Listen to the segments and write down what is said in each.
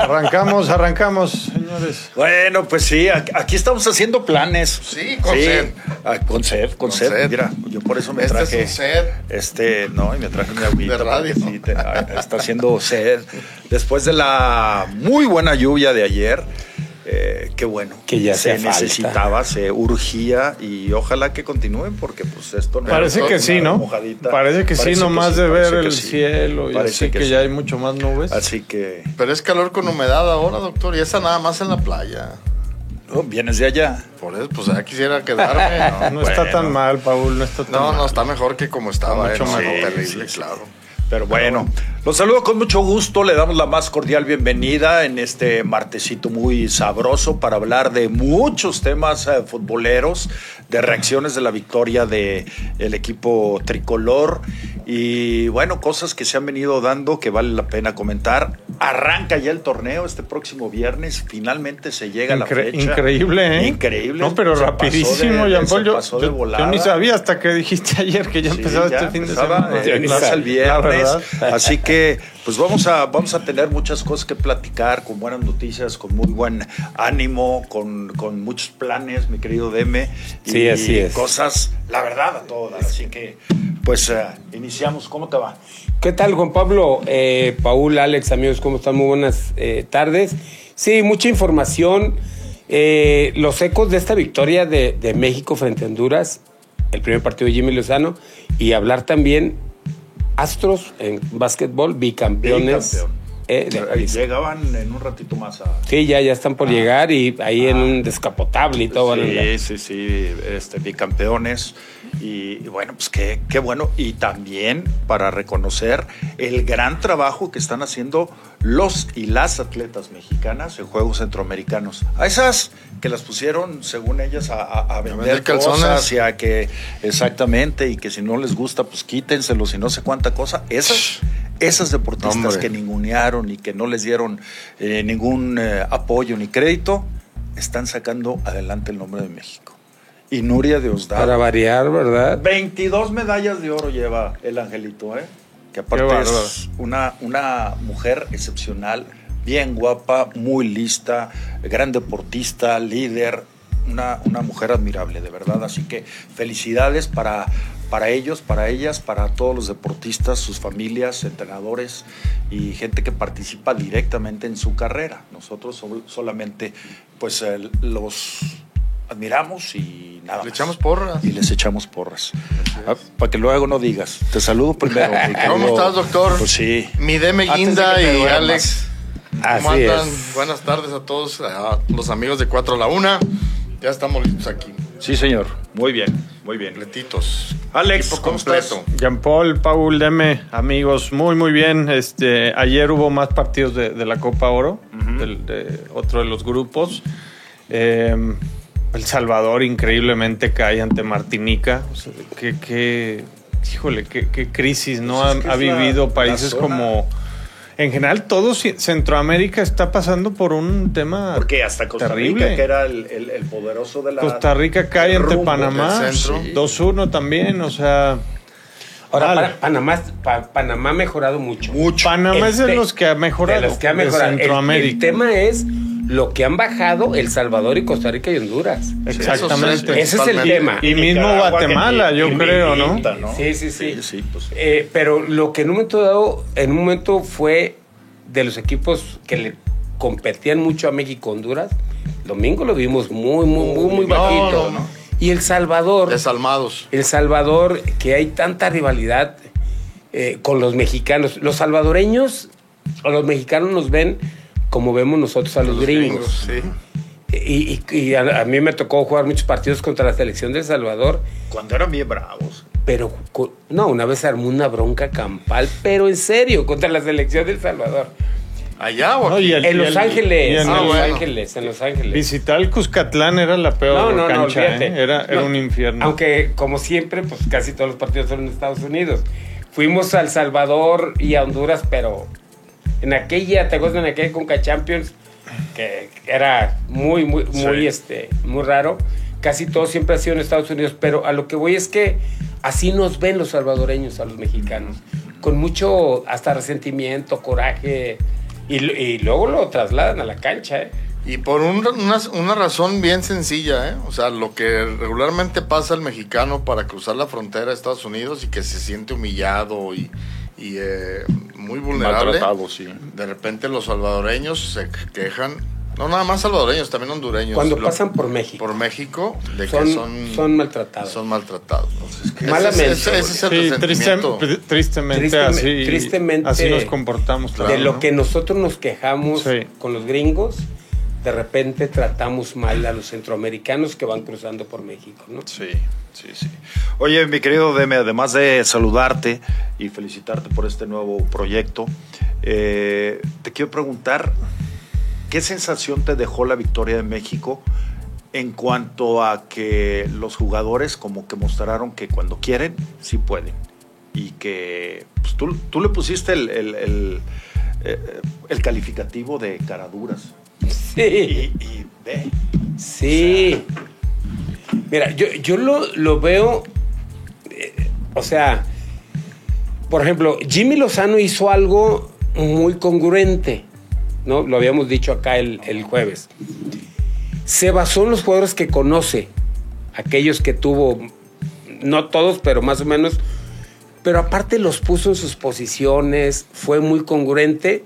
Arrancamos, arrancamos, señores. Bueno, pues sí, aquí estamos haciendo planes. Sí, con sed. Ah, con sed, con, sed. Mira, yo por eso me Este traje. es un sed. Este, no, y me traje mi agüita. De radio. sí, te- ah, está haciendo sed. Después de la muy buena lluvia de ayer. Eh, qué bueno. Que ya se hacía falta. necesitaba, se urgía y ojalá que continúen porque pues esto no Parece es que sí, ¿no? mojadita. Parece que sí, nomás sí, de parece ver que el sí. cielo y Parece así que, que ya sí. hay mucho más nubes. Así que Pero es calor con humedad ahora, doctor, y esa nada más en la playa. oh, vienes de allá. Por eso, pues ya quisiera quedarme. No, No está tan mal, Paul, no está tan no, mal. no, está mejor que como estaba. Está eh, mucho no, mejor. terrible, Sí, sí, claro. Pero bueno, los saludo con mucho gusto, le damos la más cordial bienvenida en este martesito muy sabroso para hablar de muchos temas eh, futboleros, de reacciones de la victoria del el equipo tricolor y bueno, cosas que se han venido dando que vale la pena comentar. Arranca ya el torneo este próximo viernes, finalmente se llega la Incre- fecha. increíble, ¿eh? Increíble. No, pero Se rapidísimo, de- Jean Paul. Yo, ni sabía hasta que dijiste ayer que ya Sí, empezaba ya este fin de semana. eh, el viernes. Así que, pues vamos a, vamos a tener muchas cosas que platicar, con buenas noticias, con muy buen ánimo, con, con muchos planes, mi querido Deme. Y Sí, así es. Cosas, la verdad, a todas. Así que, pues eh, iniciamos. ¿Cómo te va? ¿Qué tal, Juan Pablo? Eh, Paul, Alex, amigos, ¿cómo están? Muy buenas eh, tardes. Sí, mucha información. Eh, los ecos de esta victoria de, de México frente a Honduras, el primer partido de Jimmy Lozano, y hablar también Astros en básquetbol, bicampeones. Eh, de. Llegaban en un ratito más a. Sí, ya, ya están por llegar y ahí en un descapotable y todo. Sí, sí, sí, este, bicampeones. Y, y bueno, pues qué, qué bueno. Y también para reconocer el gran trabajo que están haciendo los y las atletas mexicanas en Juegos Centroamericanos. A esas que las pusieron, según ellas, a, a- a vender calzones. cosas y a que, exactamente, y que si no les gusta, pues quítenselos y no sé cuánta cosa. Esas, esas deportistas Hombre. que ningunearon y que no les dieron eh, ningún eh, apoyo ni crédito, están sacando adelante el nombre de México. Y Nuria de Para variar, ¿verdad? 22 medallas de oro lleva el angelito, ¿eh? Que aparte es una, una mujer excepcional, bien guapa, muy lista, gran deportista, líder, una, una mujer admirable, de verdad. Así que felicidades para, para ellos, para ellas, para todos los deportistas, sus familias, entrenadores y gente que participa directamente en su carrera. Nosotros sol- solamente pues los admiramos y nada. Le más. echamos porras. Y les echamos porras. Ah, para que luego no digas. Te saludo primero. ¿Cómo estás, doctor? Pues sí. Mi de Guinda y. Alex. ¿Cómo Así andan? es. Buenas tardes a todos, a los amigos de 4 a la 1. Ya estamos listos aquí. Sí, señor. Muy bien, muy bien. Completitos. Alex, ¿cómo completo. Jean Paul, Paul, Deme, amigos, muy, muy bien. Este, ayer hubo más partidos de, de la Copa Oro, del- de otro de los grupos. Eh, el Salvador increíblemente cae ante Martinica. O sea, qué, qué- híjole, qué, qué crisis, ¿no? Pues ha es que ha la- vivido la países zona. como... En general, todo Centroamérica está pasando por un tema Porque hasta Costa terrible. Rica, que era el, el- el poderoso de la. Costa Rica cae ante Panamá, del centro. Sí. 2-1 también, o sea... Ahora, para- Panamá, pa- Panamá ha mejorado mucho. Mucho. Panamá es de Este- los que ha mejorado. De los que ha de mejorado. El- Centroamérica. El, tema es lo que han bajado El Salvador y Costa Rica y Honduras. Exactamente. Ese es el tema. Y mismo Nicaragua, Guatemala, yo creo, ¿no? Sí, sí, sí. Sí, sí, pues. Eh, pero lo que en un momento dado, en un momento fue de los equipos que le competían mucho a México Honduras. Domingo lo vimos muy, muy, muy, muy No, bajito. no, no. Y El Salvador, Desalmados. El Salvador, que hay tanta rivalidad eh, con los mexicanos. Los salvadoreños o los mexicanos nos ven como vemos nosotros a los, gringos. Sí. Y, y- y a, a mí me tocó jugar muchos partidos contra la selección de El Salvador, Cuando eran bien bravos. pero no, una vez armó una bronca campal, pero en serio, contra la selección de El Salvador. Allá o No, aquí. y el- En Los Ángeles, y en Ah, Los bueno. Ángeles, en Los Ángeles. Visitar el Cuscatlán era la peor No, no, no, cancha, olvídate. ¿eh? Era, era No, un infierno. Aunque, como siempre, pues casi todos los partidos son en Estados Unidos. Fuimos a El Salvador y a Honduras, pero en aquella, ¿te acuerdas en aquella Conca Champions? Que era muy, muy, muy, Sí. este, muy raro. Casi todo siempre ha sido en Estados Unidos, pero a lo que voy es que así nos ven los salvadoreños a los mexicanos. Con mucho, hasta resentimiento, coraje. Y, luego lo trasladan a la cancha, ¿eh? Y por un- una, una razón bien sencilla, ¿eh? O sea, lo que regularmente pasa al mexicano para cruzar la frontera a Estados Unidos y que se siente humillado y, y, eh, muy vulnerable. Maltratado, sí. De repente los salvadoreños se quejan, no nada más salvadoreños, también hondureños. Cuando lo- pasan por México. por México, de Son- que son, son maltratados. Son maltratados. Entonces, Malamente, Ese, ese es el Sí, tristemente, Tristeme- así, tristemente así nos comportamos. de lo ¿no? que nosotros nos quejamos Sí. con los gringos, de repente tratamos mal a los centroamericanos que van cruzando por México, ¿no? Sí, sí, sí. Oye, mi querido Deme, además de saludarte y felicitarte por este nuevo proyecto, eh, te quiero preguntar, ¿qué sensación te dejó la victoria de México en cuanto a que los jugadores como que mostraron que cuando quieren, sí pueden? Y que pues, tú, tú le pusiste el, el- el, eh, el calificativo de caraduras. Sí. Y, y ve, Sí. Mira, yo, yo lo, lo veo, eh, o sea, por ejemplo, Jimmy Lozano hizo algo muy congruente, ¿no? Lo habíamos dicho acá el, el jueves. Se basó en los jugadores que conoce, aquellos que tuvo, no todos, pero más o menos, pero aparte los puso en sus posiciones, fue muy congruente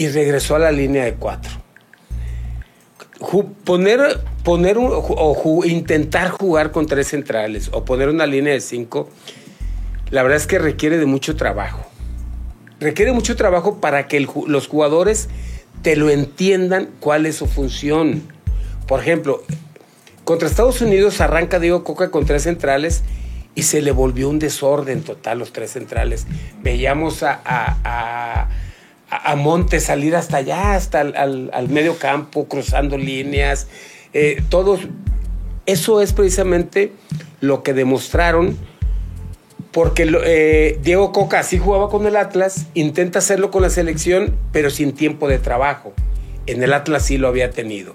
y regresó a la línea de cuatro poner, poner o intentar jugar con tres centrales o poner una línea de cinco, la verdad es que requiere de mucho trabajo. Requiere mucho trabajo para que los jugadores te lo entiendan cuál es su función. Por ejemplo, contra Estados Unidos arranca Diego Coca con tres centrales y se le volvió un desorden total los tres centrales. Veíamos a- a- Montes salir hasta allá, hasta al, al- medio campo, cruzando líneas. eh, todos. Eso es precisamente lo que demostraron. Porque eh, Diego Coca así jugaba con el Atlas, intenta hacerlo con la selección, pero sin tiempo de trabajo. En el Atlas sí lo había tenido.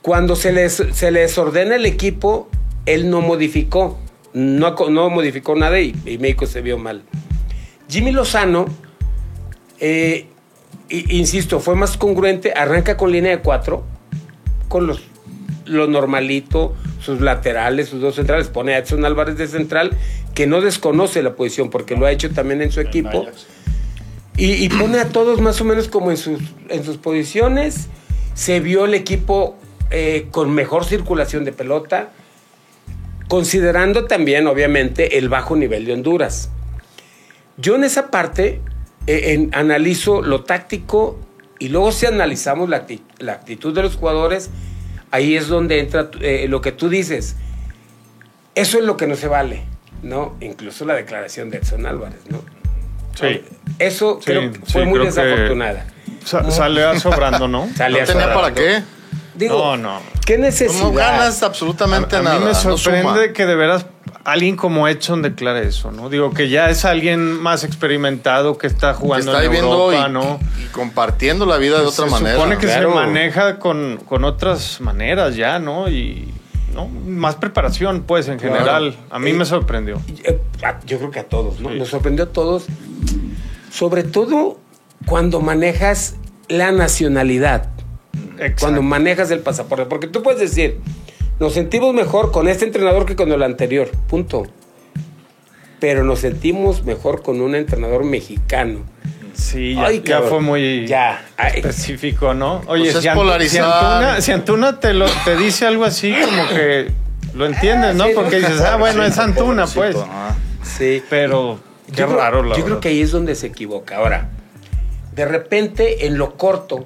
Cuando se les, se les ordena el equipo, él no modificó. No, no modificó nada y, y México se vio mal. Jimmy Lozano, eh, insisto, fue más congruente. Arranca con línea de cuatro, con los, lo normalito, sus laterales, sus dos centrales. Pone a Edson Álvarez de central, que no desconoce la posición porque lo ha hecho también en su equipo. Y, y pone a todos más o menos como en sus, en sus posiciones. Se vio el equipo eh, con mejor circulación de pelota, considerando también, obviamente, el bajo nivel de Honduras. Yo en esa parte en- analizo lo táctico y luego si analizamos la, acti- la actitud de los jugadores, ahí es donde entra eh, lo que tú dices. Eso es lo que no se vale, ¿no? Incluso la declaración de Edson Álvarez, ¿no? Sí. Eso Sí, creo que sí, fue muy creo que- desafortunada. Sa- sale a sobrando, ¿no? Sale ¿No a tenía sobrar. para qué? Digo, No, no. ¿qué necesidad? No ganas absolutamente a, a nada. mí me no sorprende que de veras alguien como Edson declare eso, ¿no? Digo que ya es alguien más experimentado que está que jugando está en viviendo Europa, y, ¿no? y compartiendo la vida de otra se manera. supone que Claro. se maneja con, con otras maneras ya, ¿no? Y ¿no? más preparación, pues, en Claro. general. A mí Eh, me sorprendió. Eh, a- Yo creo que a todos, ¿no? Sí. Nos sorprendió a todos. Sobre todo cuando manejas la nacionalidad. Exacto. Cuando manejas el pasaporte. Porque tú puedes decir, nos sentimos mejor con este entrenador que con el anterior. Punto. Pero nos sentimos mejor con un entrenador mexicano. Sí, ya, Ay, ya cabrón. fue muy Ya. Específico, ¿no? Oye, Pues es si, Antuna, si Antuna te, lo, te dice algo así, como que lo entiendes, ¿no? sí, Porque ¿no? dices, ah, bueno, es Antuna, pues. Sí. Pero qué Yo creo- raro, la Yo creo que ahí es donde se equivoca. Ahora, de repente, en lo corto,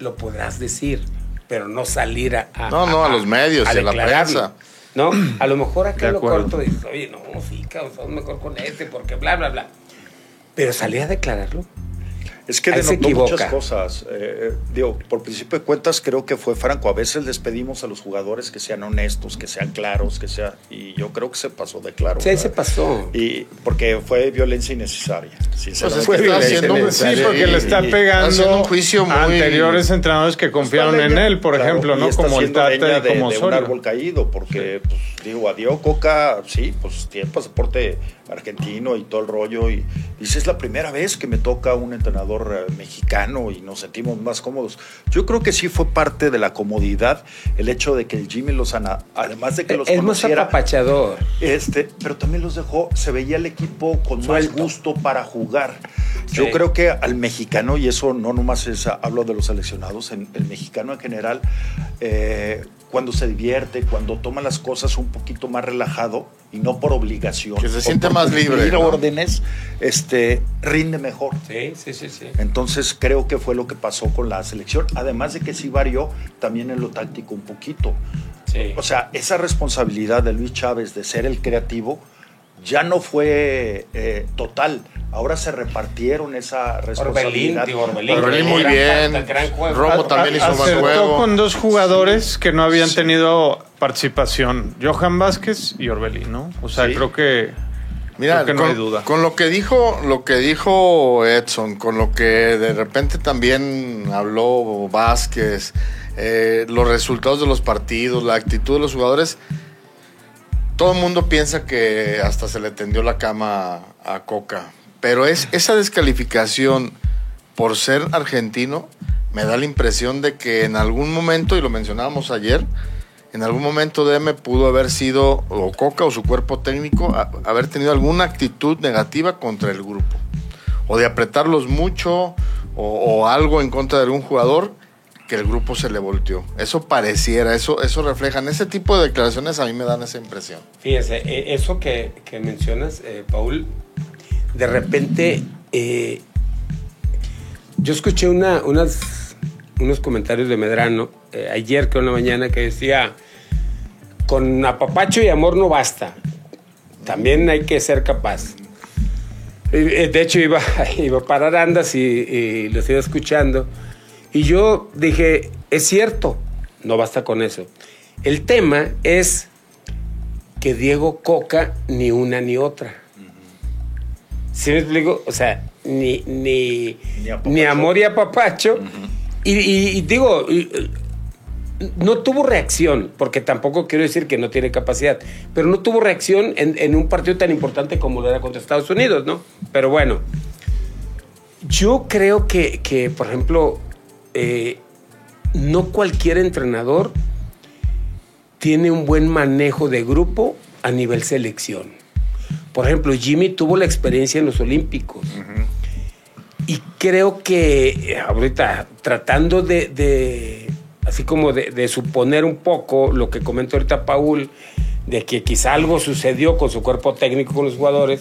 lo podrás decir, pero no salir a. No, no, a los medios y a la prensa. ¿No? A lo mejor acá lo corto dices, oye, no, sí, cabrón, mejor con este, porque bla, bla, bla. Pero salir a declararlo. Es que denotó muchas cosas. Eh, digo, por principio de cuentas, creo que fue franco. A veces les pedimos a los jugadores que sean honestos, que sean claros, que sea. Y yo creo que se pasó de claro. Sí, se pasó. Y porque fue violencia innecesaria. Pues sinceramente. es que está violencia haciendo un, Sí, porque le está pegando haciendo un juicio muy a anteriores entrenadores que confiaron Está en él, por claro, ejemplo, ¿no? Como el Tata y de, como de un árbol caído, porque, pues, digo, adiós Coca, sí, pues tiene pasaporte argentino y todo el rollo. Y dice, es la primera vez que me toca un entrenador jugador eh, mexicano y nos sentimos más cómodos. Yo creo que sí fue parte de la comodidad el hecho de que el Jimmy Lozana, además de que los es más conociera, apapachador. este, pero también los dejó, se veía el equipo con Suelto. más gusto para jugar. Yo creo que al mexicano, y eso no nomás es, hablo de los seleccionados, en, el mexicano en general, eh, cuando se divierte, cuando toma las cosas un poquito más relajado y no por obligación. Que se siente más libre, ¿no? órdenes, este, rinde mejor. Sí, sí, sí, sí. Entonces creo que fue lo que pasó con la selección. Además de que sí varió también en lo táctico un poquito. Sí. O sea, esa responsabilidad de Luis Chávez de ser el creativo ya no fue eh, total. Ahora se repartieron esa Orbelín, responsabilidad. tío, Orbelín. Orbelín muy Gran bien. falta, gran juego. Romo también hizo Acertó juego. con dos jugadores que no habían tenido participación, Johan Vázquez y Orbelín, ¿no? O sea, Sí. creo que Mira, Creo que no con, hay duda. con lo que dijo, lo que dijo Edson, con lo que de repente también habló Vázquez, eh, los resultados de los partidos, la actitud de los jugadores, todo el mundo piensa que hasta se le tendió la cama a Coca. Pero es esa descalificación por ser argentino me da la impresión de que en algún momento, y lo mencionábamos ayer, en algún momento DM pudo haber sido, o Coca o su cuerpo técnico, haber tenido alguna actitud negativa contra el grupo. O de apretarlos mucho, o, o algo en contra de algún jugador que el grupo se le volteó. Eso pareciera, eso, eso reflejan. Ese tipo de declaraciones a mí me dan esa impresión. Fíjese, eh, eso que, que mencionas, eh, Paul, de repente eh, yo escuché una, unas, unos comentarios de Medrano eh, ayer que una mañana que decía, con apapacho y amor no basta, también hay que ser capaz. De hecho, iba, iba para Arandas y, y los iba escuchando. Y yo dije, es cierto, no basta con eso. El tema es que Diego Coca ni una ni otra. ¿Sí me explico? O sea, ni, ni, Ni amor y apapacho. y, y- y digo, y- no tuvo reacción, porque tampoco quiero decir que no tiene capacidad, pero no tuvo reacción en, en un partido tan importante como lo era contra Estados Unidos, ¿no? Pero bueno, yo creo que, que, por ejemplo, eh, no cualquier entrenador tiene un buen manejo de grupo a nivel selección. Por ejemplo, Jimmy tuvo la experiencia en los Olímpicos. Y creo que ahorita, tratando de, de- así como de, de suponer un poco lo que comentó ahorita Paul, de que quizá algo sucedió con su cuerpo técnico, con los jugadores,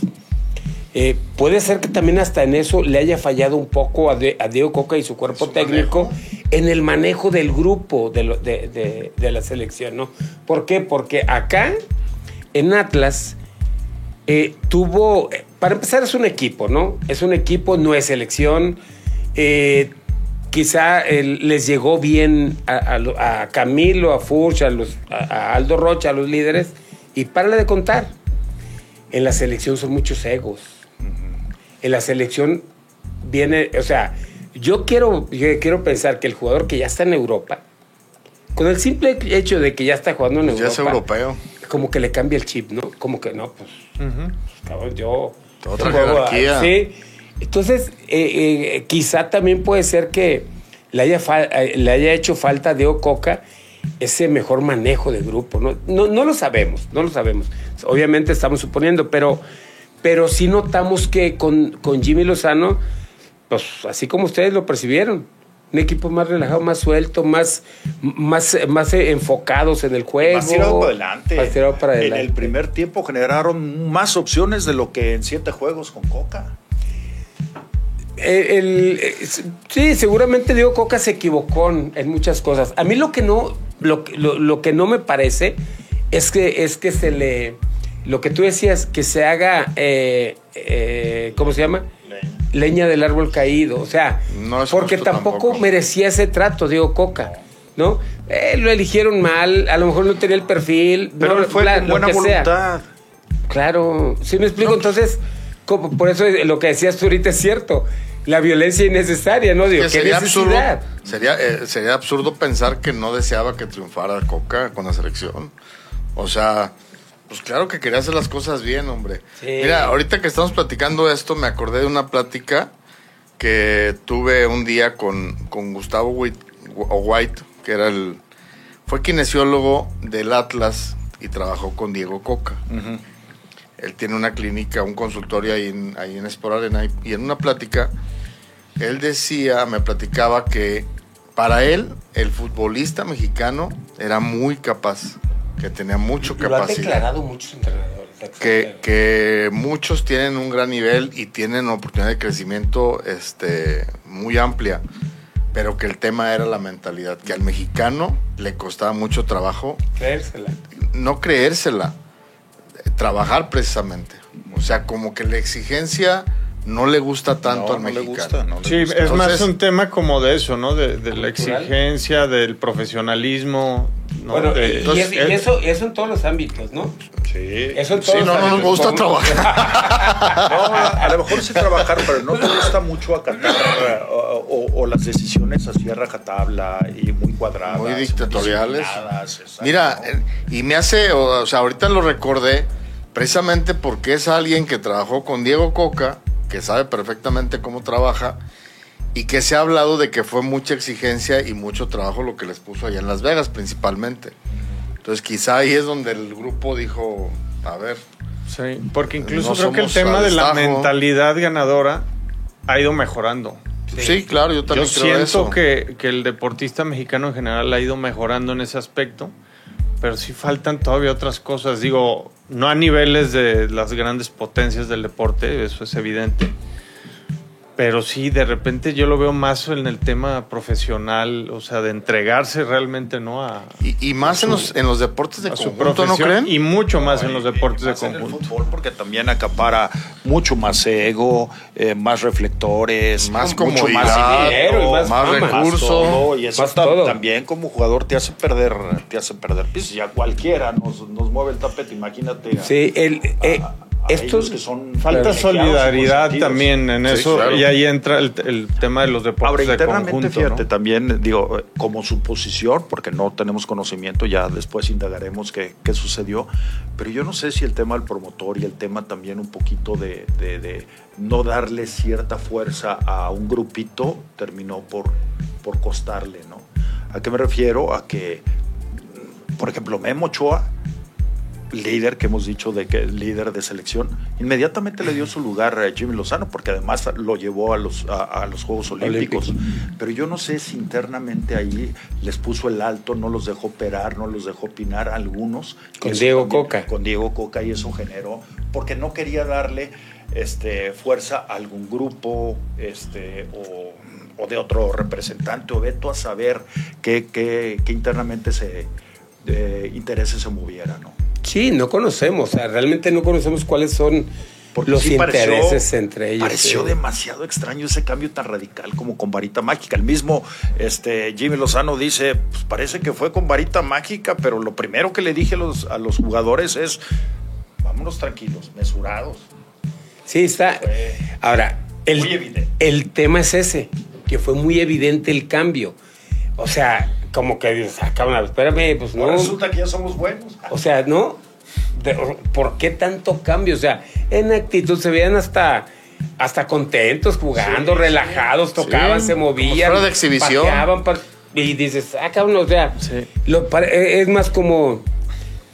eh, puede ser que también hasta en eso le haya fallado un poco a, De- a Diego Coca y su cuerpo Su técnico manejo. en el manejo del grupo de, lo- de- de- de la selección, ¿no? ¿Por qué? Porque acá, en Atlas, eh, tuvo, eh, para empezar es un equipo, ¿no? Es un equipo, no es selección. Eh, quizá les llegó bien a, a lo- a Camilo, a Furch, a, los, a, a Aldo Rocha, a los líderes, y párale de contar. En la selección son muchos egos. En la selección viene, o sea, yo quiero, yo quiero pensar que el jugador que ya está en Europa, con el simple hecho de que ya está jugando en Pues ya Europa, es europeo. como que le cambia el chip, ¿no? Como que no, pues, Ujú. cabrón, yo. Otra jerarquía. Sí. Entonces, eh, eh, quizá también puede ser que le haya, eh, le haya hecho falta a Diego Coca ese mejor manejo de grupo. ¿no? No, no lo sabemos, no lo sabemos. Obviamente estamos suponiendo, pero, pero sí notamos que con, con Jimmy Lozano, pues así como ustedes lo percibieron, un equipo más relajado, más suelto, más, más, más enfocados en el juego. Más tirado para adelante. Más tirado para adelante. En el primer tiempo generaron más opciones de lo que en siete juegos con Coca. Eh, el- eh, sí, seguramente Diego Coca se equivocó en, muchas cosas. A mí lo que no, lo, lo, lo que no me parece es que, es que se le, lo que tú decías, que se haga, eh, eh, ¿cómo se llama? Leña del árbol caído. O sea, No es porque tampoco, tampoco. merecía ese trato, Diego Coca. ¿No? Eh, lo eligieron mal, a lo mejor no tenía el perfil. Pero no, él fue bla, con buena sea. voluntad. Claro, sí me explico. Entonces, como- por eso lo que decías tú ahorita es cierto. La violencia innecesaria, ¿no? Digo, Que ¿qué sería absurdo, sería, sería absurdo pensar que no deseaba que triunfara Coca con la selección. O sea, pues claro que quería hacer las cosas bien, hombre. Sí. Mira, ahorita que estamos platicando esto, me acordé de una plática que tuve un día con, con Gustavo White, White, que era el. fue kinesiólogo del Atlas y trabajó con Diego Coca. Él tiene una clínica, un consultorio ahí en, ahí en Sport Arena, y en una plática, él decía, me platicaba que para él, el futbolista mexicano era muy capaz, que tenía mucho Lo han capacidad. declarado muchos entrenadores. Que, que muchos tienen un gran nivel y tienen oportunidad de crecimiento este, muy amplia, pero que el tema era la mentalidad, que al mexicano le costaba mucho trabajo Creérsela. no creérsela, trabajar precisamente. O sea, como que la exigencia no le gusta tanto No, al no le mexicano. gusta, no le Sí, gusta. es más Entonces- un tema como de eso, ¿no? De, de la exigencia, del profesionalismo. ¿no? Bueno, De- y- es- y eso, eso en todos los ámbitos, ¿no? Sí. Eso en Sí, todos no, los no nos ámbitos. gusta trabajar. No, a lo mejor sí trabajar, pero no te gusta mucho acatar o, o- o las decisiones así a rajatabla y muy cuadradas. Muy dictatoriales. Mira, eh, y me hace, o, o sea, ahorita lo recordé precisamente porque es alguien que trabajó con Diego Coca, que sabe perfectamente cómo trabaja y que se ha hablado de que fue mucha exigencia y mucho trabajo lo que les puso allá en Las Vegas principalmente. Entonces quizá ahí es donde el grupo dijo, a ver, Sí, porque incluso No creo que el tema de la mentalidad ganadora ha ido mejorando. sí, claro, yo Yo también creo siento eso. que, que el deportista mexicano en general ha ido mejorando en ese aspecto, pero sí faltan todavía otras cosas. Digo, no a niveles de las grandes potencias del deporte, eso es evidente. Pero sí, de repente yo lo veo más en el tema profesional, o sea, de entregarse realmente, ¿no? A, Y, y más en los, en los deportes de a su conjunto, ¿no profesión creen? y mucho más en los y deportes de más en el conjunto. fútbol porque también acapara mucho más ego, eh, más reflectores, Más mucho comodidad, dinero y más más recursos. todo, y eso Más todo. también como jugador te hace perder, te hace perder piso. Ya cualquiera nos, nos mueve el tapete, imagínate. a- Sí, el, eh, a- a ellos estos... que son Falta solidaridad también en Sí, eso claro. y ahí entra el, el tema de los Ahora, deportes de internamente, conjunto. fíjate, ¿no? también, digo, como suposición, porque no tenemos conocimiento, ya después indagaremos qué, qué sucedió, pero yo no sé si el tema del promotor y el tema también un poquito de, de- de no darle cierta fuerza a un grupito terminó por, por costarle, ¿no? ¿A qué me refiero? A que, por ejemplo, Memo Ochoa, líder que hemos dicho de que es líder de selección, inmediatamente le dio su lugar a Jimmy Lozano porque además lo llevó a los, a, a los Juegos Olímpicos. Pero yo no sé si internamente ahí les puso el alto, no los dejó operar, no los dejó opinar a algunos. Con eso Diego Coca. Con Diego Coca y eso generó, porque no quería darle este, fuerza a algún grupo este, o, o de otro representante o veto a saber qué, qué- qué internamente se, de intereses se moviera, ¿no? Sí, no conocemos, o sea, realmente no conocemos cuáles son Porque los sí pareció- intereses entre ellos. Pareció eh. demasiado extraño ese cambio tan radical como con varita mágica. El mismo este, Jimmy Lozano dice, pues parece que fue con varita mágica, pero lo primero que le dije a los, a los jugadores es, vámonos tranquilos, mesurados. Sí, está. Fue Ahora, el, el tema es ese, que fue muy evidente el cambio. O sea, como que dices, ah, cabrón, espérame, pues no. Resulta que ya somos buenos. O sea, ¿no? De- ¿Por qué tanto cambio? O sea, en actitud se veían hasta, hasta contentos, jugando, Sí, relajados, tocaban, Sí, se como movían. fuera de exhibición. pateaban, y dices, ah, cabrón, o sea, Sí. lo pare- es más como,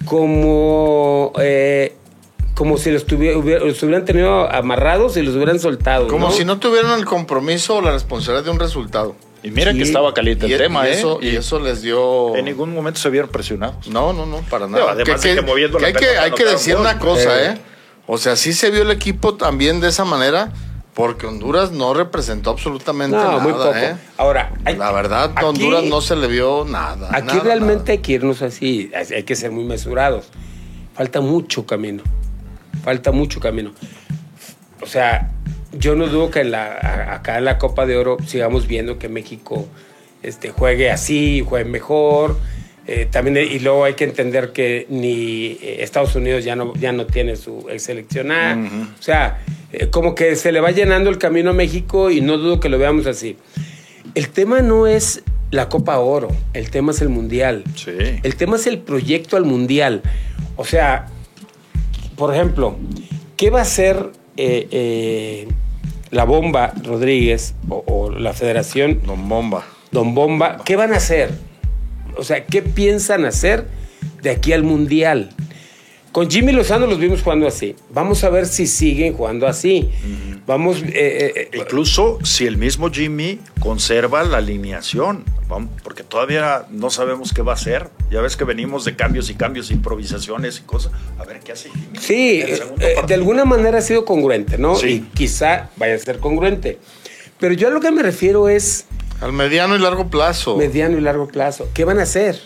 como, eh, como si los, tuviera- hubiera- los hubieran tenido amarrados y los hubieran soltado. Como ¿no? si no tuvieran el compromiso o la responsabilidad de un resultado. Y mira Sí. que estaba caliente Y, el tema, y ¿eh? eso, y eso les dio... En ningún momento se vieron presionados. No, no, no, para No, nada. además que moviendo la hay que, hay que decir una cosa, Eh. ¿eh? O sea, sí se vio el equipo también de esa manera, porque Honduras no representó absolutamente No, nada, muy poco. ¿eh? Ahora, hay- La verdad, aquí- Honduras no se le vio nada. Aquí nada, realmente nada. hay que irnos así, hay que ser muy mesurados. Falta mucho camino, falta mucho camino. O sea, yo no dudo que en la, acá en la Copa de Oro sigamos viendo que México este, juegue así, juegue mejor. eh, también, y luego hay que entender que ni eh, Estados Unidos ya no, ya no tiene su ex seleccionada. O sea, eh, como que se le va llenando el camino a México y no dudo que lo veamos así. El tema no es la Copa Oro, el tema es el Mundial. Sí. El tema es el proyecto al Mundial. O sea, por ejemplo, ¿qué va a hacer eh, la Bomba Rodríguez o, o la Federación, Don Bomba. Don Bomba, ¿qué van a hacer? O sea, ¿qué piensan hacer de aquí al Mundial? Con Jimmy Lozano los vimos jugando así. Vamos a ver si siguen jugando así. Vamos. eh, eh, eh, Incluso si el mismo Jimmy conserva la alineación, porque todavía no sabemos qué va a hacer. Ya ves que venimos de cambios y cambios, improvisaciones y cosas. A ver qué hace Jimmy. Sí, eh, de alguna manera ha sido congruente, ¿no? Sí. Y quizá vaya a ser congruente. Pero yo a lo que me refiero es Al mediano y largo plazo. mediano y largo plazo. ¿Qué van a hacer?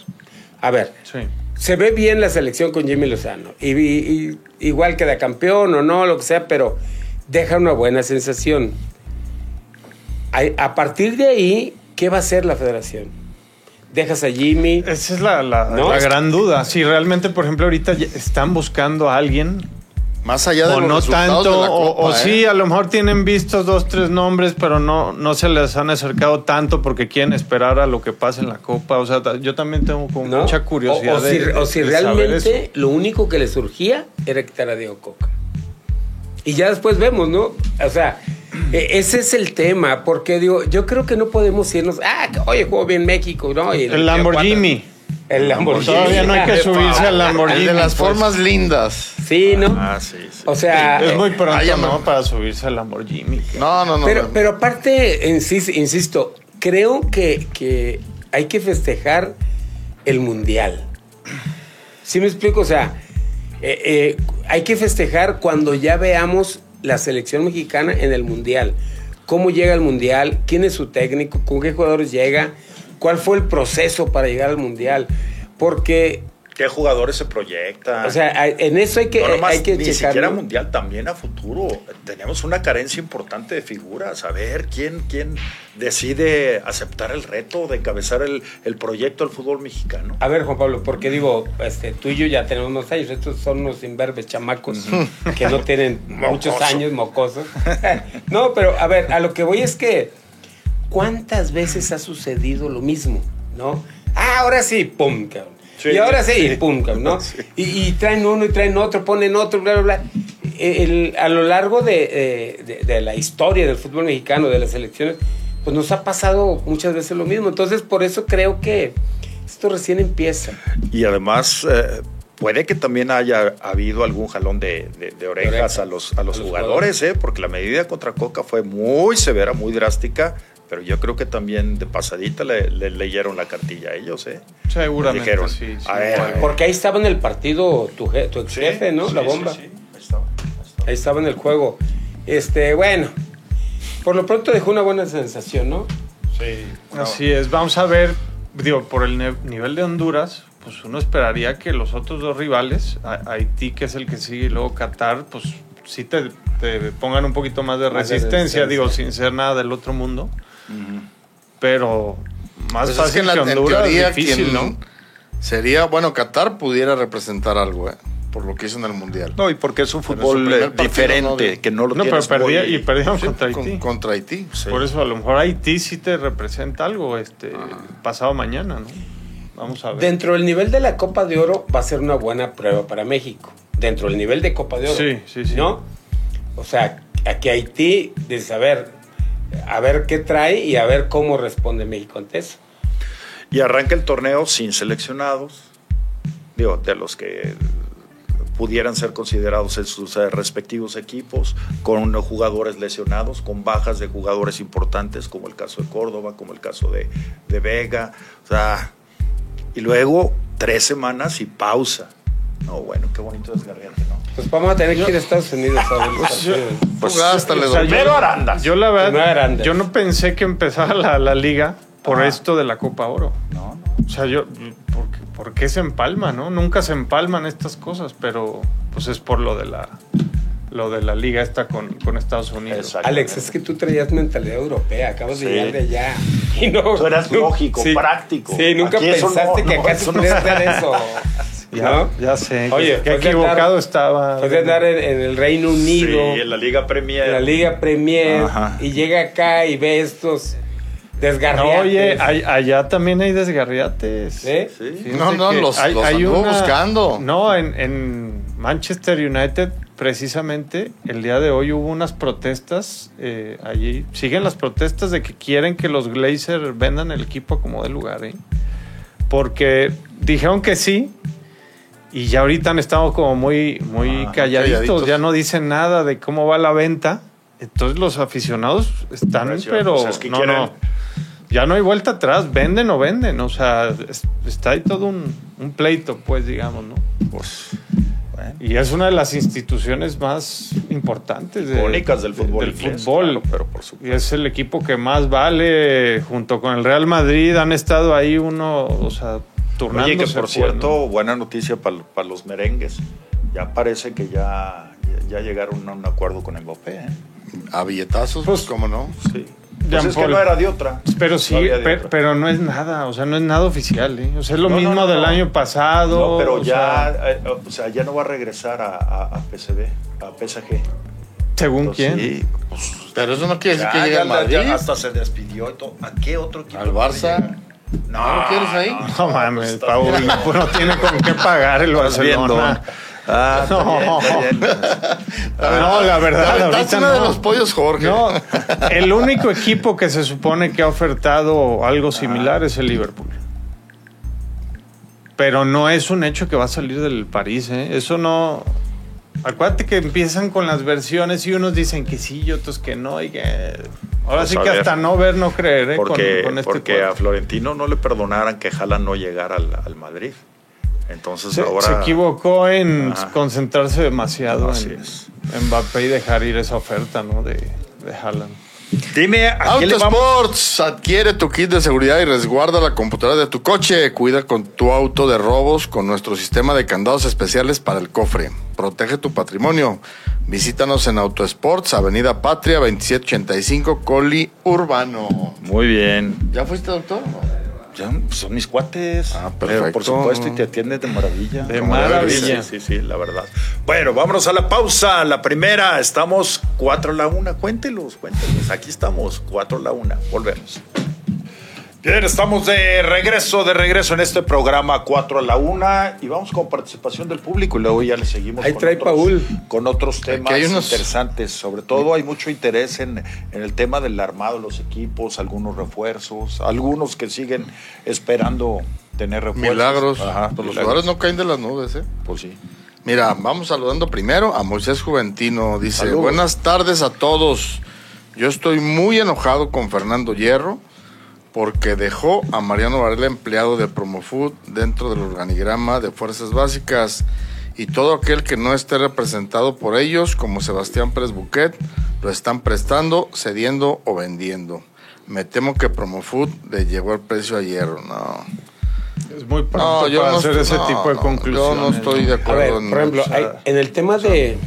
A ver, Sí. Se ve bien la selección con Jimmy Lozano. Y, y- y- igual queda campeón o no, lo que sea, pero deja una buena sensación. A, partir de ahí, ¿qué va a hacer la federación? Dejas a Jimmy. Esa es la, la- ¿No? la gran duda. Si realmente, por ejemplo, ahorita están buscando a alguien Más allá de o los no resultados tanto, de la o, Copa, o ¿eh? sí, a lo mejor tienen vistos dos, tres nombres, pero no, no se les han acercado tanto porque quieren esperar a lo que pase en la Copa. O sea, yo también tengo como ¿no? mucha curiosidad. O, o de- si, de- o si de saber realmente eso. lo único que le surgía era quitar a Diego Coca. Y ya después vemos, ¿no? O sea, e- ese es el tema, porque digo, yo creo que no podemos irnos, ah, oye, juego bien México, ¿no? Y El Lamborghini. El Lamborghini. Todavía no hay que De subirse al Lamborghini. El de las pues. formas lindas. Sí, ¿no? Ah, sí, sí. O sea, Es muy pronto, Ay, ¿no? Para subirse al Lamborghini. No, no, no. pero, no. pero aparte, insis- insisto, creo que, que hay que festejar el mundial. ¿Sí me explico? O sea, eh, eh, hay que festejar cuando ya veamos la selección mexicana en el mundial. ¿Cómo llega al mundial? ¿Quién es su técnico? ¿Con qué jugadores llega? ¿Cuál fue el proceso para llegar al mundial? Porque, ¿Qué jugadores se proyectan? o sea, en eso hay que, no nomás hay que ni checar. siquiera mundial, también a futuro. Tenemos una carencia importante de figuras. A ver quién, quién decide aceptar el reto de encabezar el, el proyecto del fútbol mexicano. A ver, Juan Pablo, porque digo, este, tú y yo ya tenemos unos años, estos son unos imberbes chamacos que no tienen muchos años mocosos. no, pero a ver, a lo que voy es que, ¿cuántas veces ha sucedido lo mismo? ¿No? Ah, ahora sí, pum, cabrón. Sí, y ahora sí, sí. pum, cabrón, ¿no? Sí. Y, y traen uno y traen otro, ponen otro, bla, bla, bla. El- a lo largo de, de- de la historia del fútbol mexicano, de las elecciones, pues nos ha pasado muchas veces lo mismo. Entonces, por eso creo que esto recién empieza. Y además, eh, puede que también haya habido algún jalón de, de- de orejas orejas a los, a los a los jugadores, ¿eh? porque la medida contra Coca fue muy severa, muy drástica. Pero yo creo que también de pasadita le, le leyeron la cartilla a ellos, ¿eh? Seguramente, Dijeron, sí. sí, a ver, igual. Porque ahí estaba en el partido tu, je- tu ex jefe, ¿no? Sí, la sí, bomba. sí, ahí estaba, ahí estaba. Ahí estaba en el juego. Este, bueno, por lo pronto dejó una buena sensación, ¿no? Así es, vamos a ver, digo, por el ne- nivel de Honduras, pues uno esperaría que los otros dos rivales, Haití, que es el que sigue, y luego Qatar, pues sí te, te pongan un poquito más de Más de resistencia, resistencia. digo, sin ser nada del otro mundo, pero más Pues es fácil que en, la, que en Honduras, teoría difícil, quien ¿no? sería, bueno, Qatar pudiera representar algo, ¿eh? por lo que hizo en el Mundial. No, y porque es un fútbol primer eh, partido diferente, no- que no lo No, pero perdía, y perdieron Sí, contra con- Haití. contra Haití. Sí. Por eso a lo mejor Haití sí te representa algo este pasado mañana, ¿no? Vamos a ver. Dentro del nivel de la Copa de Oro va a ser una buena prueba para México. Dentro del nivel de Copa de Oro. Sí, sí, sí. ¿No? O sea, aquí Haití, de saber, a ver qué trae y a ver cómo responde México ante eso. Y arranca el torneo sin seleccionados, digo, de los que pudieran ser considerados en sus eh, respectivos equipos, con jugadores lesionados, con bajas de jugadores importantes, como el caso de Córdoba, como el caso de, de Vega, o sea, y luego tres semanas y pausa. No, bueno, qué bonito desgarriarte, ¿no? Pues vamos a tener que ir a Estados Unidos a ver los Pues yo- partidos. Pues hasta le doy. yo- Primero Arandas. Yo la verdad, yo no pensé que empezara la, la liga por Ajá. esto de la Copa Oro. No, no. O sea, yo, ¿por, qué- por qué se empalma, no? Nunca se empalman estas cosas, pero pues es por lo de la, lo de la liga esta con, con Estados Unidos. Alex, es que tú traías mentalidad europea, acabas de llegar de allá. Y no, Tú eras no- lógico, práctico. Sí, nunca Aquí eso pensaste no, que no, acá eso se no. pudiera hacer eso. Ya, ¿no? ya sé. Oye, qué pues de equivocado andar- estaba. Puedes andar en, en el Reino Unido, Sí, en la Liga Premier. en la Liga Premier, Ajá. y llega acá y ve estos desgarriates. oye, hay- allá también hay desgarriates. Fíjate No, no, los- los anduvo buscando. No, en, en Manchester United, precisamente, el día de hoy hubo unas protestas. eh, allí siguen las protestas de que quieren que los Glazer vendan el equipo como de lugar, ¿eh? Porque dijeron que sí. Y ya ahorita han estado como muy, muy Ah, calladitos, calladitos. ya no dicen nada de cómo va la venta. Entonces los aficionados están, pero es que no, quieren- no. Ya no hay vuelta atrás, venden o venden, o sea, es- está ahí todo un, un pleito, pues, digamos, ¿no? Pues, bueno. Y es una de las instituciones más importantes de- Icónicas del fútbol del inglés, fútbol. claro, pero por supuesto. Y es el equipo que más vale, junto con el Real Madrid, han estado ahí uno, o sea, turnándose. Oye, que por cierto, ¿no? buena noticia para los merengues. Ya parece que ya, ya llegaron a un acuerdo con Mbappé. ¿eh? A billetazos, Pues- pues, ¿cómo no? Sí. Pues es que no era de otra. Pero sí, No de otra. pero, no es nada, o sea, no es nada oficial, ¿eh? O sea, es lo No, mismo no, del no. año pasado. No, pero o ya, sea, eh, o sea, ya no va a regresar a, a, a PSV, a PSG. ¿Según Entonces, quién? Sí, pues, Pero eso no quiere decir que llegue al la- Madrid. ya hasta se despidió y todo. ¿A qué otro equipo? Al Barça. ¿No lo quieres ahí? No mames, pues, Paul, viendo. no, no tiene con qué pagar el. Barcelona. Ah, está No. bien, está bien. No, la verdad, Te aventaste ahorita una de no. los pollos, Jorge. No, el único equipo que se supone que ha ofertado algo similar es el Liverpool. Pero no es un hecho que va a salir del París, ¿eh? Eso no... Acuérdate que empiezan con las versiones y unos dicen que sí y otros que no. Y que... Ahora Pues sí que hasta no ver, no creer, ¿eh? Porque, con, con este porque cuadro. a Florentino no le perdonaran que Jala no llegara al, al Madrid. Entonces Se, ahora... se equivocó en concentrarse demasiado en es. Mbappé y dejar ir esa oferta, ¿no? De, de Haaland. Dime, ¿a? Autosports, adquiere tu kit de seguridad y resguarda la computadora de tu coche. Cuida con tu auto de robos con nuestro sistema de candados especiales para el cofre. Protege tu patrimonio. Visítanos en Autosports, Avenida Patria 2785, Coli Urbano. Muy bien. ¿Ya fuiste, doctor? Ya, son mis cuates. Ah, Pero perfecto. por supuesto, y te atiendes de maravilla. De maravilla. ser. Sí, sí, la verdad. Bueno, vámonos a la pausa. La primera, estamos 4 a la 1. Cuéntelos, cuéntelos. Aquí estamos, 4 a la 1. Volvemos. Bien, estamos de regreso, de regreso en este programa 4 a la 1 y vamos con participación del público y luego ya le seguimos Ahí con, trae otros, Paul. con otros temas hay unos- interesantes. Sobre todo hay mucho interés en, en el tema del armado de los equipos, algunos refuerzos, algunos que siguen esperando tener refuerzos. Milagros. Ajá, Pues los jugadores no caen de las nubes, ¿eh? Pues sí. Mira, vamos saludando primero a Moisés Juventino. Dice, Saludos. buenas tardes a todos. Yo estoy muy enojado con Fernando Hierro porque dejó a Mariano Varela empleado de Promofood dentro del organigrama de Fuerzas Básicas y todo aquel que no esté representado por ellos, como Sebastián Pérez Buquet, lo están prestando, cediendo o vendiendo. Me temo que Promofood le llegó el precio a Hierro. No, Es muy pronto no yo para no hacer estoy- ese no, tipo de no, conclusiones. Yo no estoy de A acuerdo. ver, en- por ejemplo, hay- en el tema de